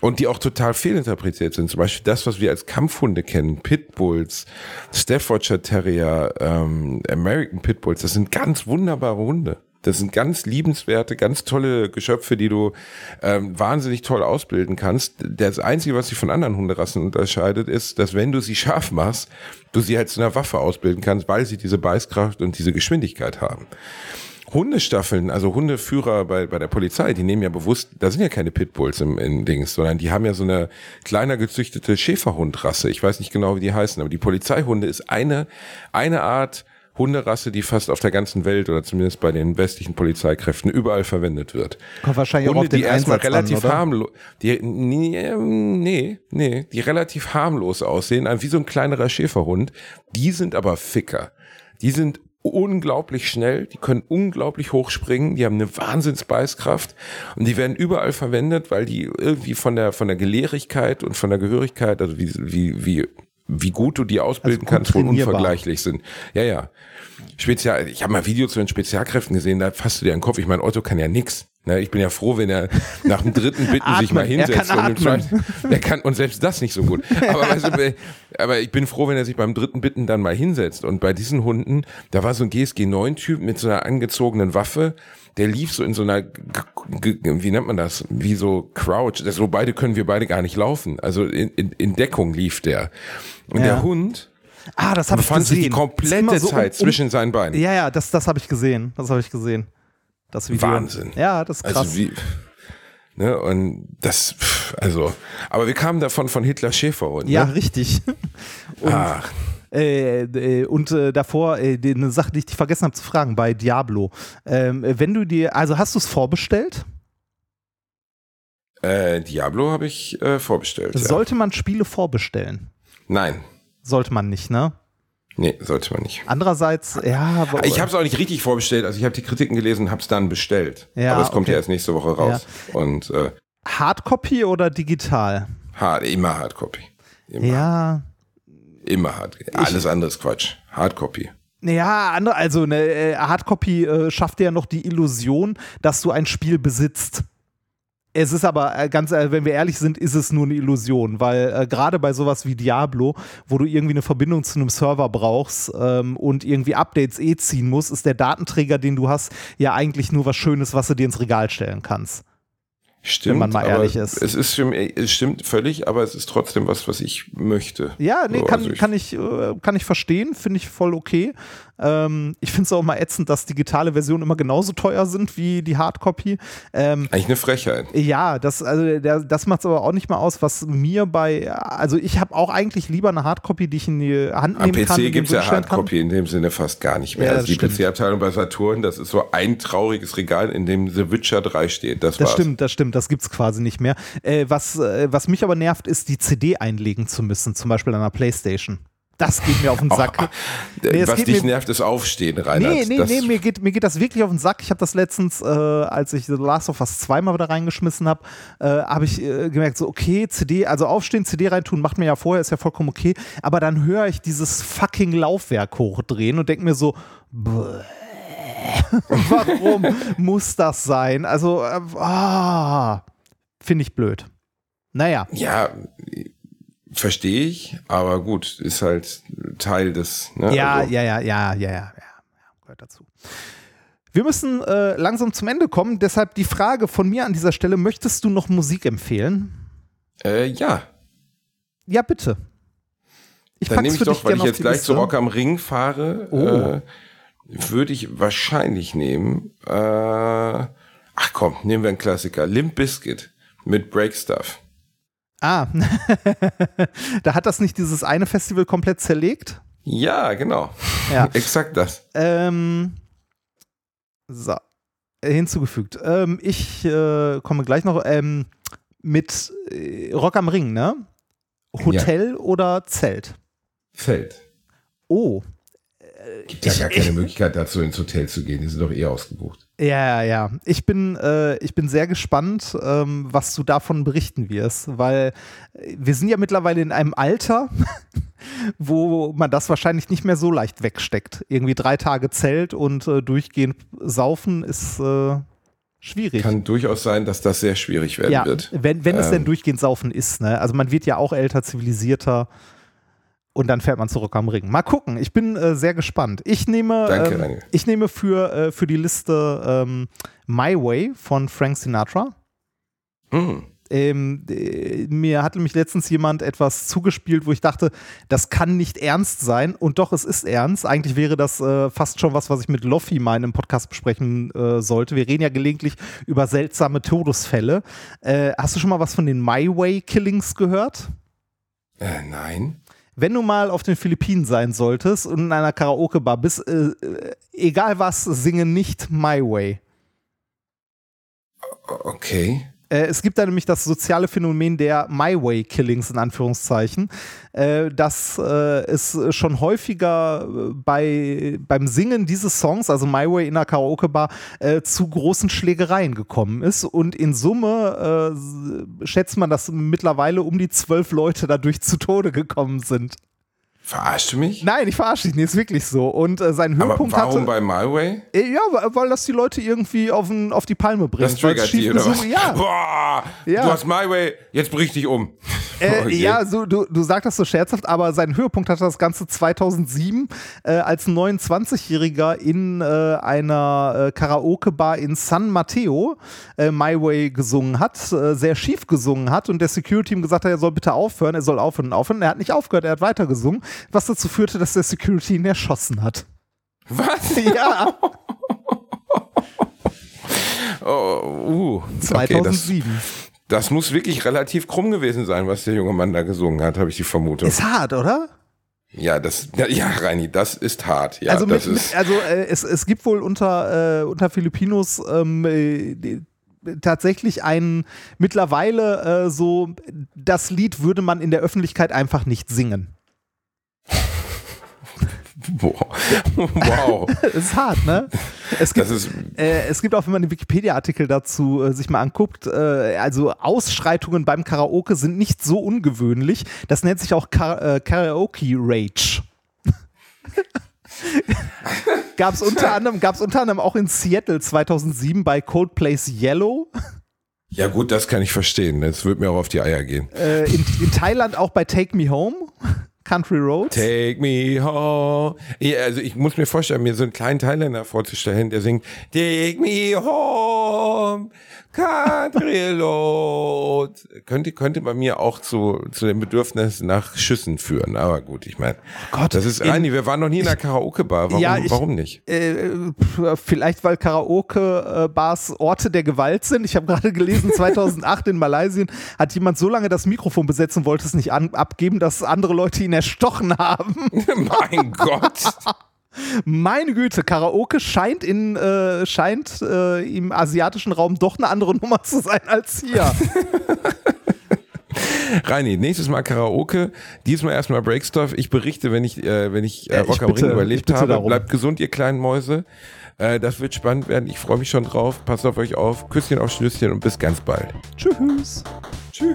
und die auch total fehlinterpretiert sind. Zum Beispiel das, was wir als Kampfhunde kennen, Pitbulls, Staffordshire Terrier, ähm, American Pitbulls, das sind ganz wunderbare Hunde. Das sind ganz liebenswerte, ganz tolle Geschöpfe, die du ähm, wahnsinnig toll ausbilden kannst. Das Einzige, was sie von anderen Hunderassen unterscheidet, ist, dass wenn du sie scharf machst, du sie halt zu einer Waffe ausbilden kannst, weil sie diese Beißkraft und diese Geschwindigkeit haben. Hundestaffeln, also Hundeführer bei, bei der Polizei, die nehmen ja bewusst, da sind ja keine Pitbulls im, im Dings, sondern die haben ja so eine kleiner gezüchtete Schäferhundrasse. Ich weiß nicht genau, wie die heißen, aber die Polizeihunde ist eine, eine Art Hunderasse, die fast auf der ganzen Welt oder zumindest bei den westlichen Polizeikräften überall verwendet wird. Kommt wahrscheinlich auch Hunde, auf den die erstmal Einsatz relativ harmlos, die, nee, nee, nee, die relativ harmlos aussehen, wie so ein kleinerer Schäferhund, die sind aber Ficker. Die sind unglaublich schnell, die können unglaublich hoch springen, die haben eine Wahnsinnsbeißkraft und die werden überall verwendet, weil die irgendwie von der, von der Gelehrigkeit und von der Gehörigkeit, also wie, wie, wie, wie gut du die ausbilden gut kannst, wohl unvergleichlich sind. Ja, ja. Spezial, ich habe mal Videos zu den Spezialkräften gesehen, da fasst du dir den Kopf. Ich meine, Otto kann ja nix. Ne, ich bin ja froh, wenn er nach dem dritten Bitten sich mal Atmen. Er hinsetzt. kann und im atmen. Er kann, und selbst das nicht so gut. Aber, weißt du, aber ich bin froh, wenn er sich beim dritten Bitten dann mal hinsetzt. Und bei diesen Hunden, da war so ein GSG-9-Typ mit so einer angezogenen Waffe, der lief so in so einer, wie nennt man das, wie so Crouch. So beide können wir beide gar nicht laufen. Also in, in, in Deckung lief der. Und Ja. der Hund Ah, das habe ich befand sich gesehen. die komplette so um- Zeit zwischen seinen Beinen. Ja, ja, das, das habe ich gesehen. Das habe ich gesehen. Das Video. Wahnsinn. Ja, das ist krass. Also wie, ne, und das, also, aber wir kamen davon von Hitler Schäferhund. ja, ne? richtig. Und, Ach, äh, äh, und äh, davor äh, eine Sache, die ich vergessen habe zu fragen, bei Diablo. Ähm, wenn du dir, also hast du es vorbestellt? äh, Diablo habe ich äh, vorbestellt. Ja. Sollte man Spiele vorbestellen? Nein, Sollte man nicht, ne? Nee, sollte man nicht. Andererseits, ja, aber, Ich habe es auch nicht richtig vorbestellt. Also ich habe die Kritiken gelesen, habe es dann bestellt. Ja, aber es kommt okay. ja erst nächste Woche raus. Und äh, Hardcopy oder digital? hard, immer Hardcopy. Immer, Ja, immer hard. Alles andere ist Quatsch. Hardcopy. Ja, andere, also eine äh, Hardcopy äh, schafft ja noch die Illusion, dass du ein Spiel besitzt. Es ist aber äh, ganz, äh, wenn wir ehrlich sind, ist es nur eine Illusion, weil äh, gerade bei sowas wie Diablo, wo du irgendwie eine Verbindung zu einem Server brauchst ähm, und irgendwie Updates eh ziehen musst, ist der Datenträger, den du hast, ja eigentlich nur was Schönes, was du dir ins Regal stellen kannst. Stimmt, wenn man mal ehrlich ist. Es ist für mich, es stimmt völlig, aber es ist trotzdem was, was ich möchte. Ja, nee, So, kann, also ich- kann, ich, äh, kann ich verstehen, finde ich voll okay. Ähm, ich finde es auch mal ätzend, dass digitale Versionen immer genauso teuer sind wie die Hardcopy. Ähm, Eigentlich eine Frechheit. ja, das, also der, das macht es aber auch nicht mal aus, was mir bei, also ich habe auch eigentlich lieber eine Hardcopy, die ich in die Hand Am nehmen kann. PC und gibt es ja hinstellen kann. Hardcopy in dem Sinne fast gar nicht mehr. Ja, also die. PC-Abteilung bei Saturn, das ist so ein trauriges Regal, in dem The Witcher 3 steht. Das, Das war's. stimmt, das stimmt, das gibt's quasi nicht mehr. Äh, was, äh, was mich aber nervt, ist die CD einlegen zu müssen, zum Beispiel an einer Playstation. Das geht mir auf den Sack. Nee, es Was dich mir- nervt, ist Aufstehen, Reinhard. Nee, nee, das, nee, mir geht, mir geht das wirklich auf den Sack. Ich habe das letztens, äh, als ich The Last of Us zweimal wieder reingeschmissen habe, äh, habe ich äh, gemerkt, so okay, CD, also aufstehen, CD reintun, macht mir ja vorher, ist ja vollkommen okay. Aber dann höre ich dieses fucking Laufwerk hochdrehen und denke mir so, bäh, warum muss das sein? Also, äh, ah, finde ich blöd. Naja, Ja, verstehe ich, aber gut, ist halt Teil des. Ne? ja, also, ja, ja, ja, ja, ja, ja, gehört dazu. Wir müssen äh, langsam zum Ende kommen, deshalb die Frage von mir an dieser Stelle: Möchtest du noch Musik empfehlen? Äh, ja, Ja, bitte. Ich dann nehme ich doch, weil ich jetzt gleich Liste. zu Rock am Ring fahre, Oh. äh, würde ich wahrscheinlich nehmen. Äh, ach komm, nehmen wir einen Klassiker. Limp Bizkit mit Break Stuff. Ah, da hat das nicht dieses eine Festival komplett zerlegt? Ja, genau. Ja. Exakt das. Ähm, so, hinzugefügt. Ähm, ich äh, komme gleich noch ähm, mit äh, Rock am Ring, ne? Hotel oder Zelt? Feld. Oh, Gibt ja gar keine Möglichkeit dazu ins Hotel zu gehen. Die sind doch eh ausgebucht. Ja, ja, ja. Ich bin, äh, ich bin sehr gespannt, ähm, was du davon berichten wirst, weil äh, wir sind ja mittlerweile in einem Alter, wo man das wahrscheinlich nicht mehr so leicht wegsteckt. Irgendwie drei Tage Zelt und äh, durchgehend saufen ist äh, schwierig. Kann durchaus sein, dass das sehr schwierig werden ja, wird. wenn, wenn es denn Ähm. durchgehend saufen ist, ne? Also man wird ja auch älter, zivilisierter und dann fährt man zurück am Ring. Mal gucken, ich bin äh, sehr gespannt. Ich nehme, Danke, ähm, ich nehme für, äh, für die Liste ähm, My Way von Frank Sinatra. Hm. Ähm, äh, mir hat nämlich letztens jemand etwas zugespielt, wo ich dachte, das kann nicht ernst sein. Und doch, es ist ernst. Eigentlich wäre das äh, fast schon was, was ich mit Loffi einem Podcast besprechen äh, sollte. Wir reden ja gelegentlich über seltsame Todesfälle. Äh, hast du schon mal was von den My Way Killings gehört? Äh, nein. Wenn du mal auf den Philippinen sein solltest und in einer Karaoke-Bar bist, äh, äh, egal was, singe nicht My Way. Okay. Äh, es gibt da nämlich das soziale Phänomen der My Way Killings in Anführungszeichen, äh, dass äh, es schon häufiger äh, bei, beim Singen dieses Songs, also My Way in einer Karaoke-Bar, äh, zu großen Schlägereien gekommen ist. Und in Summe äh, schätzt man, dass mittlerweile um die zwölf Leute dadurch zu Tode gekommen sind. Verarscht du mich? Nein, ich verarsche dich nicht, ist wirklich so. Und äh, sein Aber Höhepunkt warum hatte. bei My Way? Äh, Ja, weil weil das die Leute irgendwie auf, den, auf die Palme bringt. Das triggert die, oder was? Ja, Boah, Ja. du hast My Way, jetzt brich dich um. Äh, Okay. Ja, so, du, du sagst das so scherzhaft, aber seinen Höhepunkt hatte das Ganze 2007, äh, als ein 29-Jähriger in äh, einer Karaoke-Bar in San Mateo My Way gesungen hat, sehr schief gesungen hat und der Security ihm gesagt hat, er soll bitte aufhören, er soll aufhören und aufhören. Er hat nicht aufgehört, er hat weiter gesungen, was dazu führte, dass der Security ihn erschossen hat. Was? Ja, Oh, uh, okay, das, 2007. das muss wirklich relativ krumm gewesen sein, was der junge Mann da gesungen hat, habe ich die Vermutung. Ist hart, oder? ja, das, ja, Reini, das ist hart. Ja, also mit, ist, also äh, es, es gibt wohl unter, äh, unter Filipinos ähm, äh, tatsächlich ein mittlerweile äh, so, das Lied würde man in der Öffentlichkeit einfach nicht singen. wow. wow. Das ist hart, ne? Es gibt, äh, es gibt auch, wenn man den Wikipedia-Artikel dazu äh, sich mal anguckt, äh, also Ausschreitungen beim Karaoke sind nicht so ungewöhnlich. Das nennt sich auch Ka äh, Karaoke Rage. Gab es unter, anderem- gab's unter anderem auch in Seattle 2007 bei Coldplay's Yellow. ja gut, das kann ich verstehen. Das wird mir auch auf die Eier gehen. Äh, in, in Thailand auch bei Take Me Home Country Roads? Take me home. Ja, also ich muss mir vorstellen, mir so einen kleinen Thailänder vorzustellen, der singt Take me home, country road. Könnte, könnte bei mir auch zu, zu dem Bedürfnis nach Schüssen führen. Aber gut, ich meine, Oh Gott, das ist, Reini, wir waren noch nie in einer Karaoke-Bar. Warum, Ja, ich- warum nicht? Äh, vielleicht weil Karaoke-Bars Orte der Gewalt sind. Ich habe gerade gelesen, 2008 in Malaysia hat jemand so lange das Mikrofon besetzt und wollte es nicht an abgeben, dass andere Leute ihn erstochen haben. mein Gott. Meine Güte, Karaoke scheint, in, äh, scheint äh, im asiatischen Raum doch eine andere Nummer zu sein als hier. Reini, nächstes Mal Karaoke, diesmal erstmal Breakstuff. Ich berichte, wenn ich, äh, wenn ich äh, ich Rock am bitte- Ring überlebt habe. darum. Bleibt gesund, ihr kleinen Mäuse. Äh, das wird spannend werden. Ich freue mich schon drauf. Passt auf euch auf. Küsschen auf Schnüsschen und bis ganz bald. Tschüss. Tschüss.